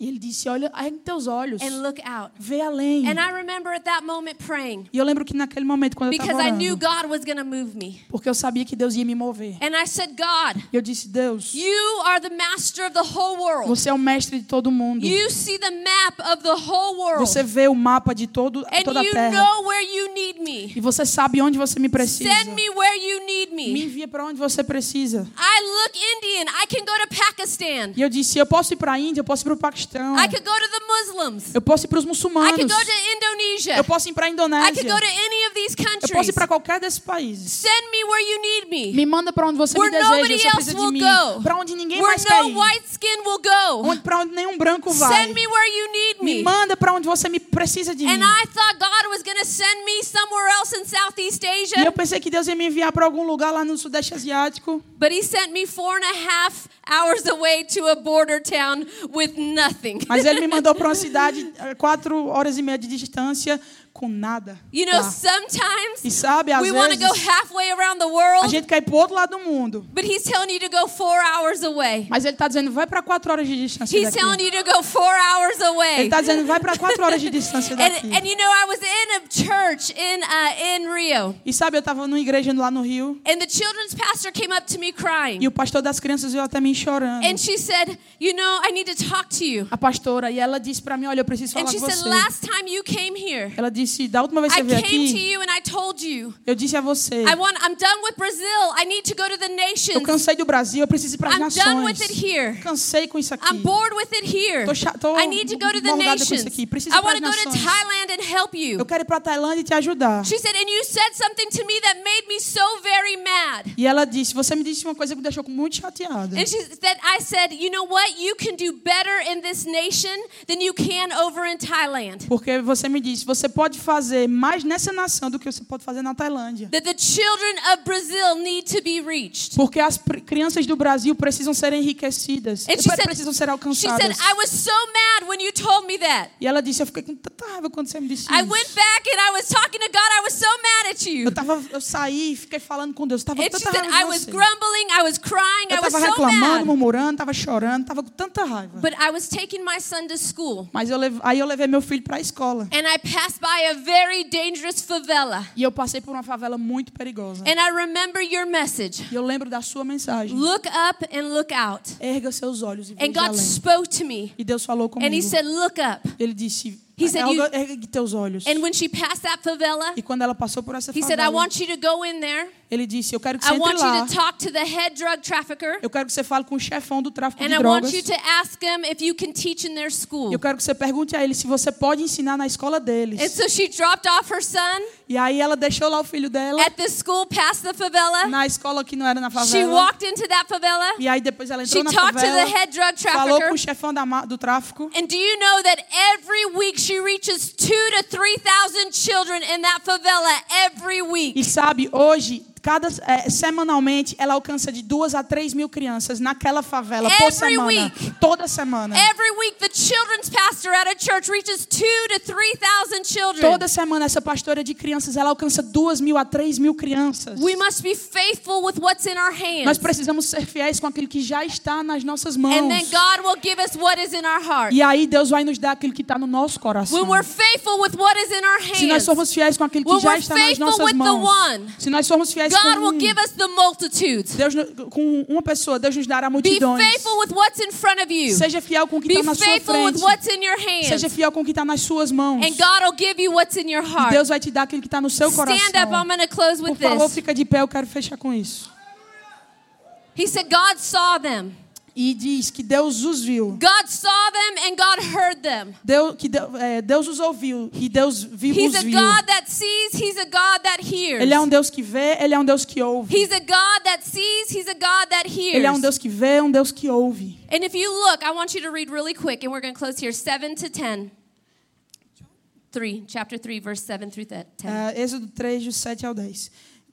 E ele disse, olha, ergue teus olhos, and look out. vê além. And I remember at that moment praying E eu lembro que naquele momento, quando eu because estava I knew orando, God was going to move me. porque eu sabia que Deus ia me mover. And I said, God, E eu disse, Deus, you are the master of the whole world. você é o mestre de todo mundo. You see the map of the whole world. Você vê o mapa de todo, And toda a you terra. know where you need me. E você sabe onde você me precisa. Send me where you need Me me. envia para onde você precisa. I look Indian. I can go to Pakistan. E eu disse, eu posso ir para a Índia, eu posso ir para o Paquistão. I could go to the Muslims. Eu posso ir para os I muçulmanos. could go to Indonesia. Eu posso ir para a I Indonésia. could go to any of these Eu posso countries. ir para qualquer desses países. Send me where you need me. Manda para onde você Where me deseja, nobody você else precisa de will mim. go. Para onde ninguém Where mais quer no ir. white skin will go. Onde, para onde nenhum branco vai. Send me where you need Me me. manda para onde você me precisa de mim. And I thought God was going to send me somewhere else in Southeast E eu Asia. pensei que Deus ia me enviar para algum lugar lá no Sudeste Asiático. But He sent me four and a half hours away to a border town with nothing. Mas ele me mandou para uma cidade eh, quatro horas e meia de distância com nada. You know, sometimes E sabe, às we want to go vezes halfway around the a world, gente quer ir para outro lado do mundo. but He's telling you to go four hours away. Mas ele está dizendo, vai para quatro horas de distância He's telling daqui. you to go four hours Ele away. está dizendo, vai para quatro horas de distância daqui. And, and you know, I was in a church in uh, in Rio, E sabe, eu estava numa igreja lá no Rio. and the children's pastor came up to me E crying, o pastor das crianças veio até mim chorando. and she said, "You know, I need to talk to you." A pastora, e ela disse para mim, olha, eu preciso And falar she com said, você. "Last time you came here, Ela disse, da última vez que I você veio came to aqui, you and I told you, eu disse a você, I want, I'm done with Brazil. I need to go to the eu nations. cansei do Brasil, eu preciso ir para as I'm done with nações. it here. Cansei com isso aqui. I'm bored with it here. Tô cha- tô I need to go to the morgada com isso nations. aqui. Preciso I ir para want as to go to nações. Thailand and help Eu you." quero ir para a Tailândia e te ajudar. She said, "And you said something to me that made me so very mad." E ela disse, você me disse uma coisa que me deixou muito chateada. And she said, I said, you know what? You can do better in this nation than you can over in Thailand. Porque você me disse, você pode fazer mais nessa nação do que você pode fazer na Tailândia. That the children of Brazil need to be reached. Porque as crianças do Brasil precisam ser enriquecidas. And she pre- said, precisam ser alcançadas. said, so. E ela disse, eu fiquei com raiva quando você me disse I isso. went back and I was talking to God. I was so mad at you. Eu, tava, eu saí fiquei falando com Deus. Eu tava And com tanta said, raiva I was você. grumbling, I was crying, I Eu was tava so reclamando, mad. murmurando, tava chorando, tava com tanta raiva. But I was taking my son to school. Mas eu aí eu levei meu filho para a escola. And I passed by a very dangerous favela. E eu passei por uma favela muito perigosa. And I remember your message. E eu lembro da sua mensagem. Look up and look out. Erga seus olhos e And veja God além. spoke to me. E Deus falou comigo. And he said, Look up. Ele disse, He said, you- ergue teus olhos. And when she passed that favela, E quando ela passou por essa he said, I want you to go in there. Ele disse, eu quero que você I entre want lá. you to talk to the head drug trafficker. Eu quero que você fale com o chefão do tráfico And de I want drogas. you to ask him if you can teach in their school. Eu quero que você pergunte a ele se você pode ensinar na escola And deles. so she dropped off her son E aí ela deixou lá o filho dela at the school past the favela. na escola que não era na She favela. walked into that favela. E aí depois ela She entrou na talked to the favela, head drug falou com trafficker. o chefão do tráfico. And do you know that every week she reaches two to three thousand children in that favela every E week? sabe, hoje, cada, é, semanalmente, ela alcança de duas a três mil crianças naquela favela por Every semana. week. Toda semana. Every week the children's pastor at a church reaches two to three thousand children. Toda semana essa pastora de crianças, ela alcança duas mil a três mil crianças. We must be faithful with what's in our hands. Nós precisamos ser fiéis com aquilo que já está nas nossas And mãos. then God will give us what is in our heart. E aí Deus vai nos dar aquilo que está no nosso coração. When we're faithful with what is in our Se nós hands, formos fiéis com aquilo que When já está nas nossas mãos. Se nós formos fiéis God com, will give us the multitudes. Deus, com uma pessoa, Deus nos dará Be multidões. faithful with what's in front of you. Seja fiel com o que Be está na sua faithful with frente. what's in your hands. Seja fiel com o que está nas suas mãos. And God will give you what's in your E heart. Deus vai te dar aquilo que está no seu coração. Stand up. I'm going to close Por with favor, this. fica de pé, eu quero fechar com isso. He said God saw them. E diz que Deus os viu. God saw them and God heard them. Deus, que Deus, é, Deus os ouviu e Deus viu, He's os a viu. God that sees, He's a God that hears. Ele é um Deus que vê, Ele é um Deus que ouve. He's a God that sees, He's a God that hears. Ele é um Deus que vê, um Deus que ouve. And if you look, I want you to read really quick, and we're going to close here 7 to 10. 3, chapter 3, verse 7 through 10. É, Êxodo 3, do 7 ao 10.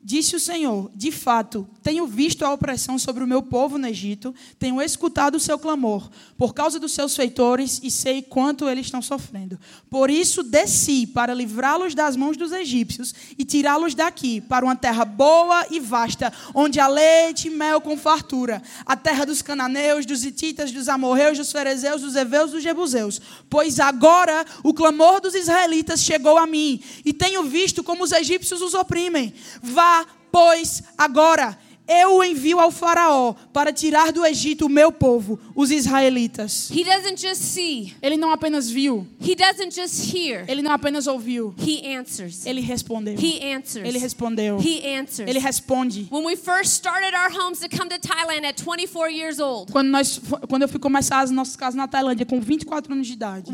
Disse o Senhor: De fato, tenho visto a opressão sobre o meu povo no Egito, tenho escutado o seu clamor por causa dos seus feitores e sei quanto eles estão sofrendo. Por isso desci para livrá-los das mãos dos egípcios e tirá-los daqui para uma terra boa e vasta, onde há leite e mel com fartura, a terra dos cananeus, dos hititas, dos amorreus, dos ferezeus, dos heveus, dos jebuseus. Pois agora o clamor dos israelitas chegou a mim e tenho visto como os egípcios os oprimem. Vá, pois, agora eu o envio ao faraó para tirar do Egito o meu povo, os israelitas. He doesn't just see, Ele não apenas viu, He doesn't just hear, ele não apenas ouviu, He answers. ele respondeu. He answers. Ele respondeu. Ele responde. When we first started our homes to come to Thailand at 24 years old, Quando, nós, quando eu fui começar as nossas casas na Tailândia com 24 anos de idade.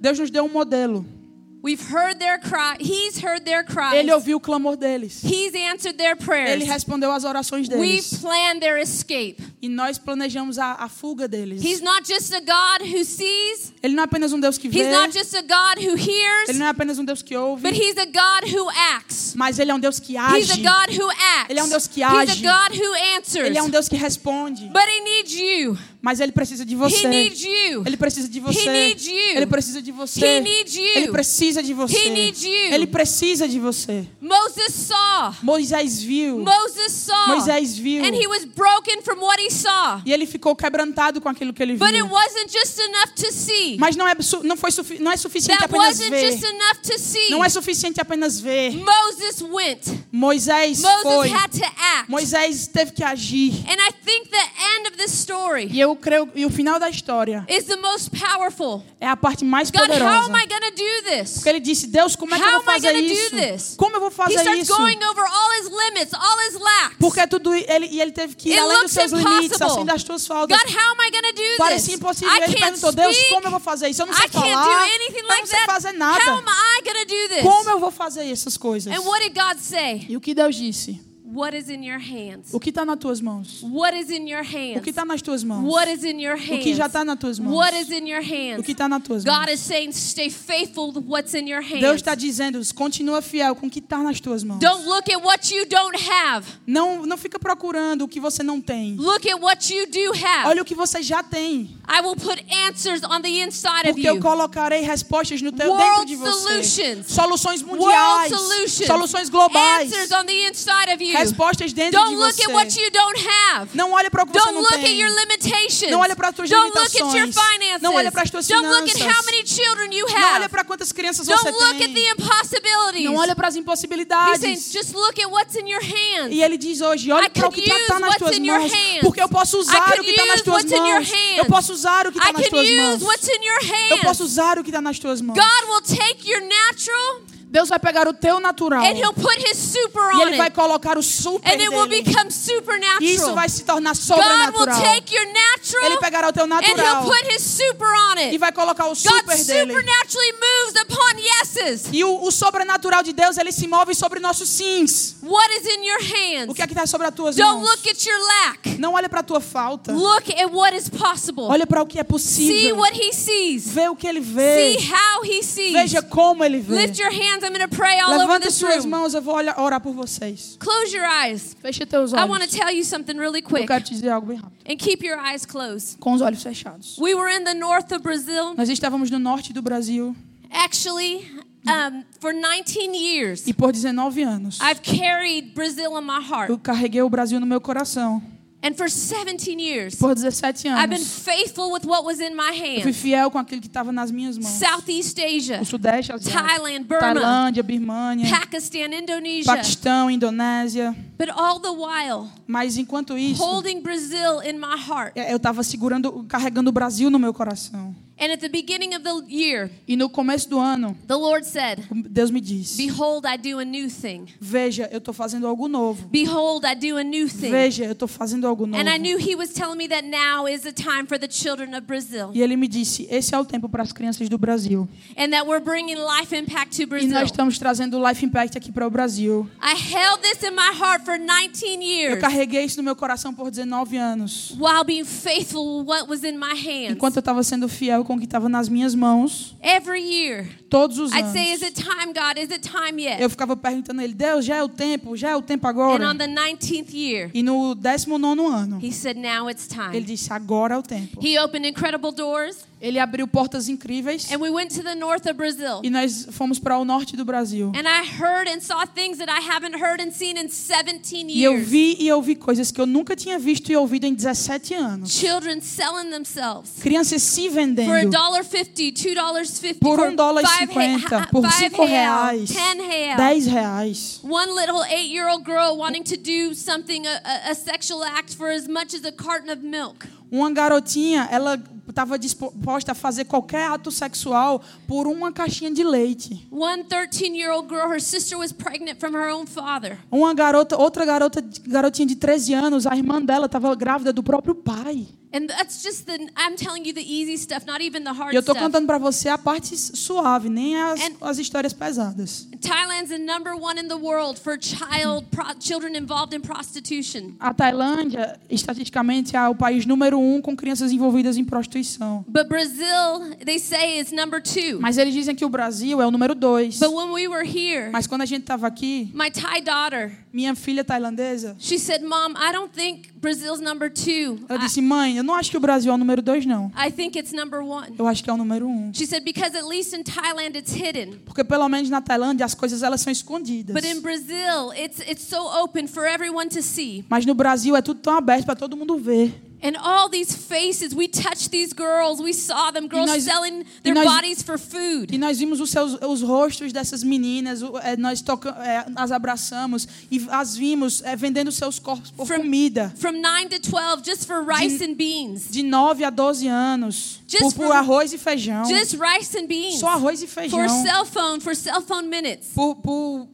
Deus nos deu um modelo. We've heard their cry. He's heard their cries. Ele ouviu o clamor deles. He's answered their prayers. Ele respondeu às orações deles. planned their escape. E nós planejamos a, a fuga deles. He's not just a God who sees. Ele não é apenas um Deus que vê. He's not just a God who hears. Ele não é apenas um Deus que ouve. But he's a God who acts. Mas ele é um Deus que He's a age. God who acts. Ele é um Deus que He's age. a God who answers. Ele é um Deus que responde. But he needs you. Mas ele precisa de He você. needs you. Ele precisa de He você. needs you. Ele precisa de você. He needs you. Ele precisa de você. He needs you. Ele precisa de você. Moses saw. Moisés viu. Moses saw. Moisés viu. And he was broken from what he saw. E ele ficou quebrantado com aquilo que ele But it viu. wasn't just enough to see. Mas não é, não foi não é suficiente That apenas wasn't ver. just enough to see. Não é suficiente apenas ver. Moses went. Moisés Moses foi. had to act. Moisés teve que agir. And I think the end of this story E eu creio e o final da história is the most powerful. é a parte mais God, how poderosa. am I going to do this? Porque ele disse: Deus, como é que eu How vou am I fazer gonna isso? Como eu vou He fazer starts isso? going over all his limits, all his lacks. Porque tudo ele e ele teve que ir It além dos seus limites, impossible. assim das tuas faltas. God, how am I to do Parecia this? impossível. I Ele perguntou: Deus, como eu vou fazer isso? Eu não sei I falar. Eu não sei fazer How nada. am I going to do this? Como eu vou fazer essas coisas? And what did God say? E o que Deus disse? What is in your hands? O que está nas tuas mãos? What is in your hands? O que está nas tuas mãos? What is in your O hands? que já está nas tuas mãos? What is in your O hands? que está nas tuas God mãos? is saying, stay faithful to what's in your hands. Deus está dizendo: continua fiel com o que está nas tuas mãos. Don't look at what you don't have. Não, não fica procurando o que você não tem. Look at what you do have. Olha o que você já tem. I will put answers on the inside of Porque eu you. colocarei respostas no teu, World dentro de você. solutions. Soluções World mundiais. solutions. Soluções globais. Answers on the inside of you. Respostas dentro Don't de look você. at what you don't have. Não olhe para o que você Don't não look at tem. your limitations. Não olha para as tuas Don't look at your limitações. finances. Não olha para as tuas Don't look at finanças. how many children you Não olha have. para quantas crianças Don't você look at the tem. impossibilities. Não olha para as He's saying, impossibilidades. just look at what's in your hands. E ele diz hoje, olha I para o que está use nas tuas mãos, porque eu posso usar o que está nas tuas mãos. Eu posso usar o que está nas can tuas use mãos. what's in your Eu posso hands. usar o que está nas tuas mãos. God will take your natural Deus vai pegar o teu natural and He'll put His super e on ele vai it. colocar o super And it will dele. become E isso supernatural. vai se tornar God will sobrenatural. take your Ele natural pegará o teu and He'll natural put His super on e it. vai colocar o God super dele. supernaturally moves upon yeses. E o, o sobrenatural de Deus, ele se move sobre nossos sims. What is in your O hands? que é que está sobre as tuas Don't mãos? look at your lack. Não olha para a tua falta. Look at what is possible. Olha para o que é See possível. what He sees. Vê o que ele vê. See how He sees. Veja como ele vê. Lift your hands. I'm going to pray all over Levanta this suas room. mãos, eu vou orar por vocês. Close your eyes. Feche teus I want to olhos. tell you something really Eu quick. quero te dizer algo bem rápido. And keep your eyes closed. Com os olhos fechados. We were in the north of Brazil. Nós estávamos no norte do Brasil Actually, um, for 19 years, e por 19 anos I've carried Brazil in my heart. eu carreguei o Brasil no meu coração. And for 17 years, Por 17 I've been anos faithful with what was in my eu fui hands. fiel com aquilo que estava nas minhas mãos. Southeast Asia, O Sudeste Asiático, Thailand, Burma, Tailândia, Birmania, Pakistan, Indonesia. Paquistão, Indonésia. But all the while, Mas enquanto isso, holding Brazil in my heart. eu estava segurando, carregando o Brasil no meu coração. And at the beginning of the year, E no começo do ano, the Lord said, Deus me disse: Behold, I do a new thing. Veja, eu estou fazendo algo novo. Behold, I do a new thing. Veja, eu estou fazendo algo novo. And I knew He was telling me that now is the time for the children of Brazil. E ele me disse: Esse é o tempo para as crianças do Brasil. And that we're bringing life impact to E Brazil. nós estamos trazendo Life Impact aqui para o Brasil. I held this in my heart for 19 Eu years carreguei isso no meu coração por 19 anos. while being faithful what was in my hands. Enquanto eu estava sendo fiel com o que estava nas minhas mãos, Every year, todos os I'd say, Is anos. it time, God? Is it time yet? Eu ficava perguntando a ele: Deus, já é o tempo? Já é o tempo And agora? on the 19th year, E no 19 ano, He said, Now it's ele time. disse: Agora é o tempo. He opened incredible doors, Ele abriu portas incríveis and we went to the north of Brazil. e nós fomos para o norte do Brasil. And I heard and saw things that I haven't heard and seen in 17 E eu vi e ouvi coisas que eu nunca tinha visto e ouvido em 17 anos. Children selling themselves Crianças se for vendendo $1.50, $2.50, por for um dólar e cinquenta, por cinco reais, 10 real. 10 reais. One little eight-year-old girl wanting to do something, a, a sexual act for as much as a carton of milk. Uma garotinha, ela estava disposta a fazer qualquer ato sexual por uma caixinha de leite. One 13-year-old girl, her sister was pregnant from her own father. Uma garota, outra garota, garotinha de 13 anos, a irmã dela estava grávida do próprio pai. And that's just the, I'm telling you the easy stuff, not even the hard E eu estou stuff. contando para você a parte suave, nem as, And- as histórias pesadas. Thailand's the number one in the world for child pro, children involved in prostitution. A Tailândia, estatisticamente, é o país número um com crianças envolvidas em prostituição. But Brazil, they say, is number two. Mas eles dizem que o Brasil é o número dois. But when we were here, Mas quando a gente estava aqui, my Thai daughter, minha filha tailandesa, she said, "Mom, I don't think Brazil's number two. ela I, disse: Mãe, eu não acho que o Brasil é o número dois, não. I think it's number one." Eu acho que é o número um. She said, "Because at least in Thailand it's hidden, Porque pelo menos na Tailândia as coisas elas são escondidas. but in Brazil it's it's so open for everyone to see." Mas no Brasil é tudo tão aberto para todo mundo ver. And all these faces, we touched these girls, we saw them, girls nós- selling their nós- bodies for food. E nós vimos os, seus, os rostos dessas meninas, é, nós toca, é, as abraçamos e as vimos é, vendendo seus corpos por From- comida. From 9 to 12, just for rice and beans. De 9 a 12 anos. Just Por, por for- arroz e feijão. Just rice and beans. Só arroz e For feijão. cell phone, for cell phone minutes. Por, por,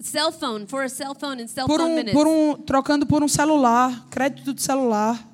Cell phone, for a cell phone and cell por, phone um, minutes. por um. Trocando por um celular. Crédito de celular.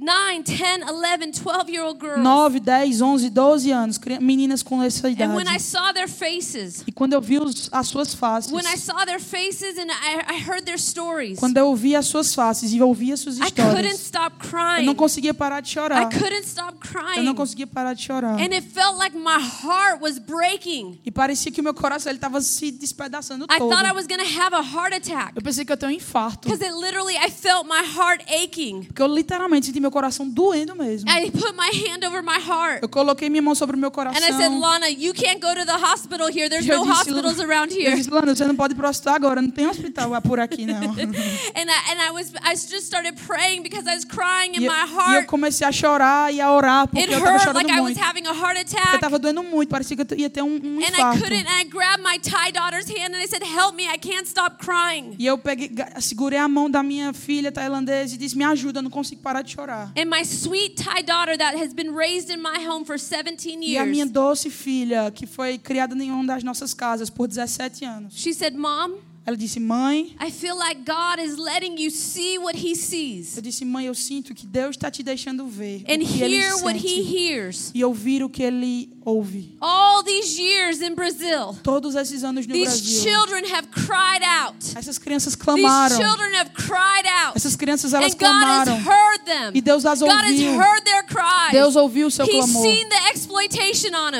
9, 10, 11, 12 year old girls. 9, 10, 11, 12 anos. Meninas com essa idade. And when I saw their faces, E quando eu vi os, as suas faces. when I saw their faces and I, I heard their stories, Quando eu vi as suas faces e ouvi as suas I couldn't histórias. stop Eu crying. não conseguia parar de I chorar. couldn't stop Eu não crying. conseguia parar de chorar. And it felt like my heart was breaking. E parecia que o meu coração ele estava se despedaçando I todo. thought I was going to have a heart attack Eu pensei que eu tenho um infarto. because it literally, I felt my heart aching. Porque eu literalmente senti meu meu coração doendo mesmo. I put my hand over my heart. Eu coloquei minha mão sobre o meu coração. And I said, Lana, you can't go to the hospital here. There's eu no disse, hospitals around Eu here. disse, Lana, você não pode ir pro hospital agora, não tem hospital por aqui, não. And I, and I was I just started praying because I was crying in E, eu- my e eu heart. comecei a chorar e a orar, porque It eu tava hurt chorando like I was muito. having a heart Porque eu attack. tava doendo muito, parecia que eu ia ter um, um And I infarto. couldn't, and I grabbed my Thai daughter's hand and I said, Help me, I can't stop crying. E eu peguei, segurei a mão da minha filha tailandesa e disse: Me ajuda, eu não consigo parar de chorar. And my sweet Thai daughter that has been raised in my home for 17 E a minha years, doce filha, que foi criada em uma das nossas casas por 17 anos, she said, Mom, ela disse: Mãe, I feel like God is letting you see what He sees eu disse: Mãe, eu sinto que Deus está te deixando ver and o que ele hear what He sente hears. e ouvir o que ele ouve. All these years in Brazil, Todos esses anos no these Brasil, children have cried out. essas crianças These clamaram. children have cried out. Essas crianças elas And God has clamaram. heard them. E Deus as God has ouviu. heard their cries. Deus ouviu o seu He's clamor. seen the.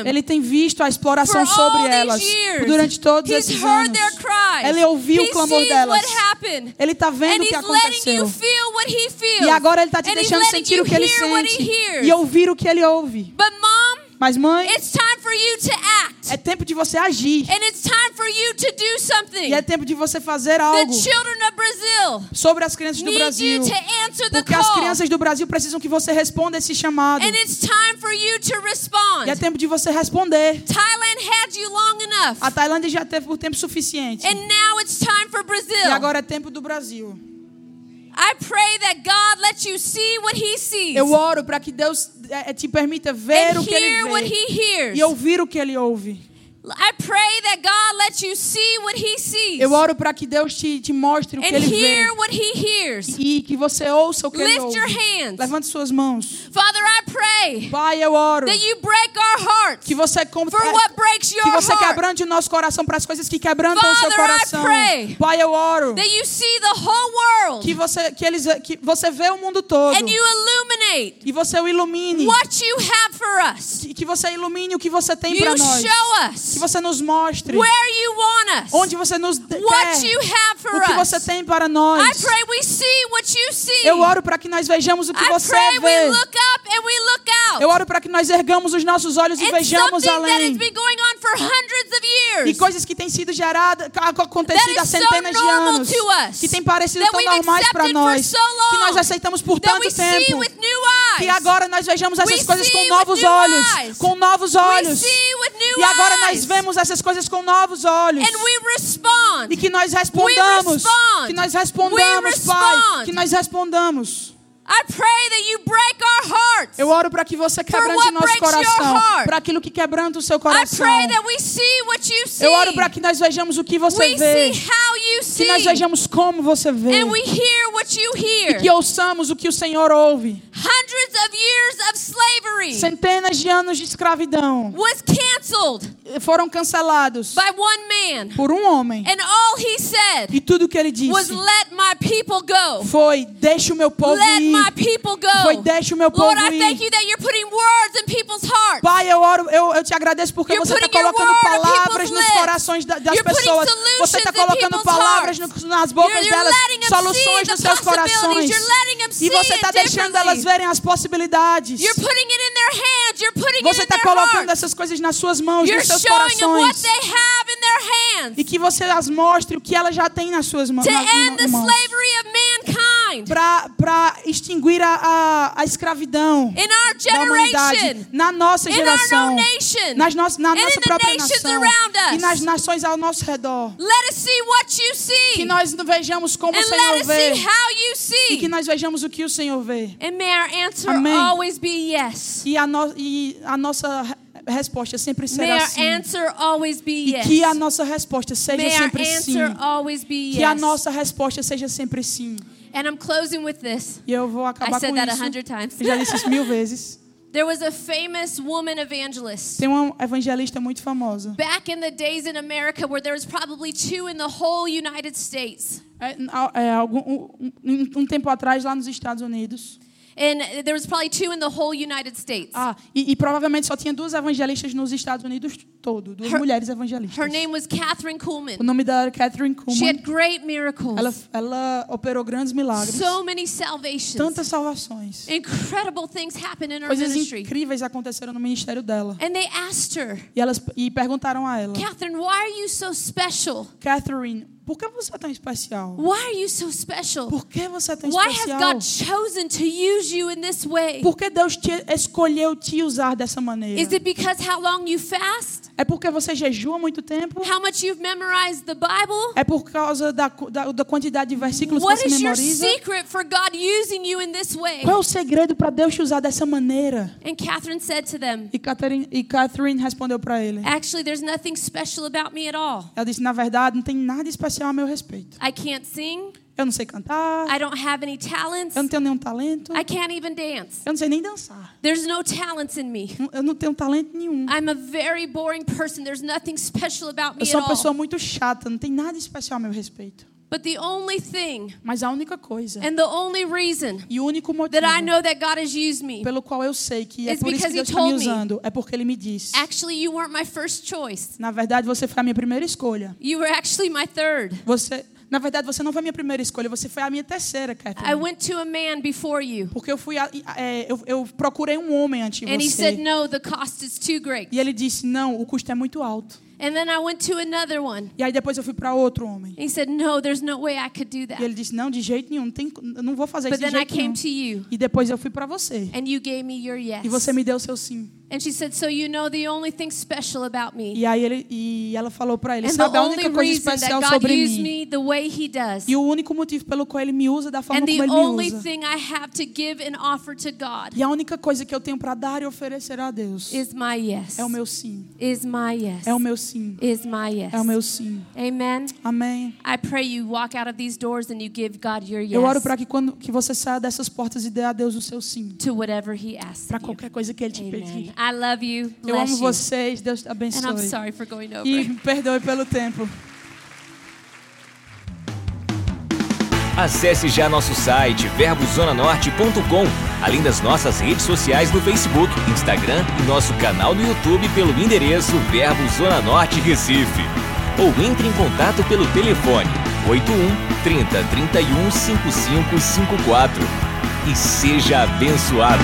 Ele tem visto a For exploração all sobre elas years, durante todos he's esses heard anos. their cries. Ele ouviu o clamor delas. what happened. Ele está vendo And o que aconteceu. feel what he feels. E agora ele está te And deixando sentir o que ele sente e ouvir o que ele ouve. But Mas mãe, it's time for you to act. é tempo de você agir. And it's time for you to do something. E é tempo de você fazer The algo children of Brazil sobre as crianças do Brasil. Porque as crianças do Brasil precisam que você responda esse chamado. And it's time for you to E é tempo de você responder. Thailand had you long enough. A Tailândia já teve por tempo suficiente. And now it's time for E agora é tempo do Brasil. Eu oro para que Deus te permita ver and o que ele vê e ouvir o que ele ouve. I pray that God lets you see what he sees Eu oro para que Deus te, te mostre o que and ele vê hear what he hears. e que você ouça o que ele Lift ouve. your hands. Levante suas mãos. Father, I pray Pai, eu oro that you break our hearts que você com- for what breaks que your você heart. quebrante o nosso coração para as coisas que quebrantam o seu Father, I coração. pray Pai, eu oro That you see the whole world que você que eles que você vê o mundo todo and you illuminate e você o ilumine what you have for us. que você ilumine o que você tem You para nós. Que você nos mostre where you want us. onde você nos quer, you have for o que us. você tem para I nós. pray we see what you see. Eu oro para que nós vejamos o que I você pray we vê. look up and we look out. Eu oro para que nós ergamos os nossos olhos e vejamos something that has além. been going on for hundreds of E coisas que têm sido geradas, acontecido há is so centenas de anos, us. que têm parecido tão normais para nós, so long. que nós aceitamos por that tanto tempo, que agora nós vejamos essas We coisas com novos olhos, com novos olhos. E agora eyes. Nós vemos essas coisas com novos olhos. and we respond. E que nós respondamos, respond. que nós respondamos, Pai, que nós respondamos. I pray that you break our hearts. Eu oro para que você quebrante nosso coração, para aquilo que quebranta o seu I coração. pray that we see what you see. Eu oro para que nós vejamos o que você vê, que nós vejamos como você vê, and we hear what you e que ouçamos o que o Senhor ouve. Hundreds of years of slavery Centenas de anos de escravidão foram cancelados by one man. por um homem. And all he said E tudo que ele was disse let my people go. foi: deixe o meu povo Let ir. my people go. Foi deixe o meu povo Lord, ir. you that you're putting words in people's hearts. Pai, eu oro, eu, eu te agradeço porque You're você está colocando palavras nos corações da- das You're pessoas. Você está colocando palavras no- nas bocas You're- delas, soluções nos seus corações. E você está deixando elas verem as possibilidades. Hands. Você está colocando essas coisas nas suas mãos, nos seus showing them what corações. they have in their hands E que você as mostre o que elas já têm nas suas mãos. to end the mãos. slavery of mankind Para extinguir a, a, a escravidão in our da humanidade na nossa geração, nas no, na nossa própria nação e nas nações ao nosso redor. Let us see what you Que nós vejamos como o Senhor vê e que nós vejamos o que o Senhor vê. And may our answer Amém. always be yes. E a, no, e a nossa resposta sempre será sim. answer always be E que a nossa resposta seja sempre sim. Que a nossa resposta seja sempre sim. And I'm closing with this. E eu vou I acabar said com that isso. times. Eu já disse isso mil vezes. There was a famous woman evangelist Tem uma evangelista muito famosa. back in the days in America where there was probably two in the whole United States. É, é, algum, um, um- um tempo atrás, lá nos Estados Unidos. And there was probably two in the whole United States. Ah, e, e provavelmente só tinha duas evangelistas nos Estados Unidos todo, duas Her- mulheres evangelistas. Her name was Catherine O Kuhlman. nome dela era Catherine She Kuhlman. had great miracles. Ela, ela operou grandes milagres, So many salvations. tantas salvações. Incredible things happened in her Coisas ministry. incríveis aconteceram no ministério dela. And they asked her, E elas e perguntaram a ela, Catherine, why are you so special? Catherine, por que você é tão especial? Why are you so special? Por que você é tão Why has especial? God chosen to use you in this way? Por que Deus te escolheu te usar dessa maneira? Is it because how long you fast? É porque você jejua muito tempo? How much you've memorized the Bible? É por causa da, da, da quantidade de versículos que What você is your memoriza? secret for God using you in this way? Qual é o segredo para Deus te usar dessa maneira? And Catherine said to them, E Catherine, e Catherine respondeu para ele. Actually, there's nothing special about me at all. Ela disse: Na verdade, não tem nada especial a meu respeito. I can't sing. Eu não sei cantar. I don't have any talents. Eu não tenho nenhum talento. I can't even dance. Eu não sei nem dançar. There's no talents in me. Eu não tenho talento nenhum. I'm a very boring person. There's nothing special about me Eu sou uma pessoa muito chata. Não tem nada especial a meu respeito. But the only thing Mas a única coisa and the only reason e o único motivo that I know that God has used me, pelo qual eu sei que é por isso que because Deus he está me told me. usando é porque Ele me disse. actually, you weren't my first choice. Na verdade, você foi a minha primeira escolha. You were actually my third. Você, na verdade, você não foi a minha primeira escolha. Você foi a minha terceira, I Catherine. went to a man before you, Porque eu fui, a- é, eu, eu procurei um homem antes de and he said, você. No, the cost is too great. E ele disse não, o custo é muito alto. And then I went to another one. E aí depois eu fui para outro homem. He said, No, there's no way I could do E that. ele disse não, de jeito nenhum, não tem, eu não vou fazer But isso de then I jeito nenhum. came to you, E depois eu fui para você. and you gave me your yes. E você me deu o seu sim. And she said, So you know the only thing special about me. E aí ele e ela falou para ele, And the sabe a only única coisa especial sobre mim. me the way He does, E o único motivo pelo qual ele me usa da forma and como ele me usa. thing I have to give and offer to God E a única coisa que eu tenho para dar e oferecer a Deus is my yes. é o meu sim. Is my yes. É o meu sim. Is my yes. É o meu sim. Amen. Amém. I pray you walk out of these doors and you give God your yes Eu oro para que quando que você saia dessas portas e dê a Deus o seu sim. to whatever He asks Para qualquer coisa que ele te pedir. I love you. Eu amo Bless you. vocês, Deus te And I'm abençoe. sorry for going over. E me perdoe pelo tempo. Acesse já nosso site verbozonanorte.com, além das nossas redes sociais no Facebook, Instagram e nosso canal no YouTube pelo endereço Verbo Zona Norte Recife. Ou entre em contato pelo telefone 81 30 31 5554. E seja abençoado.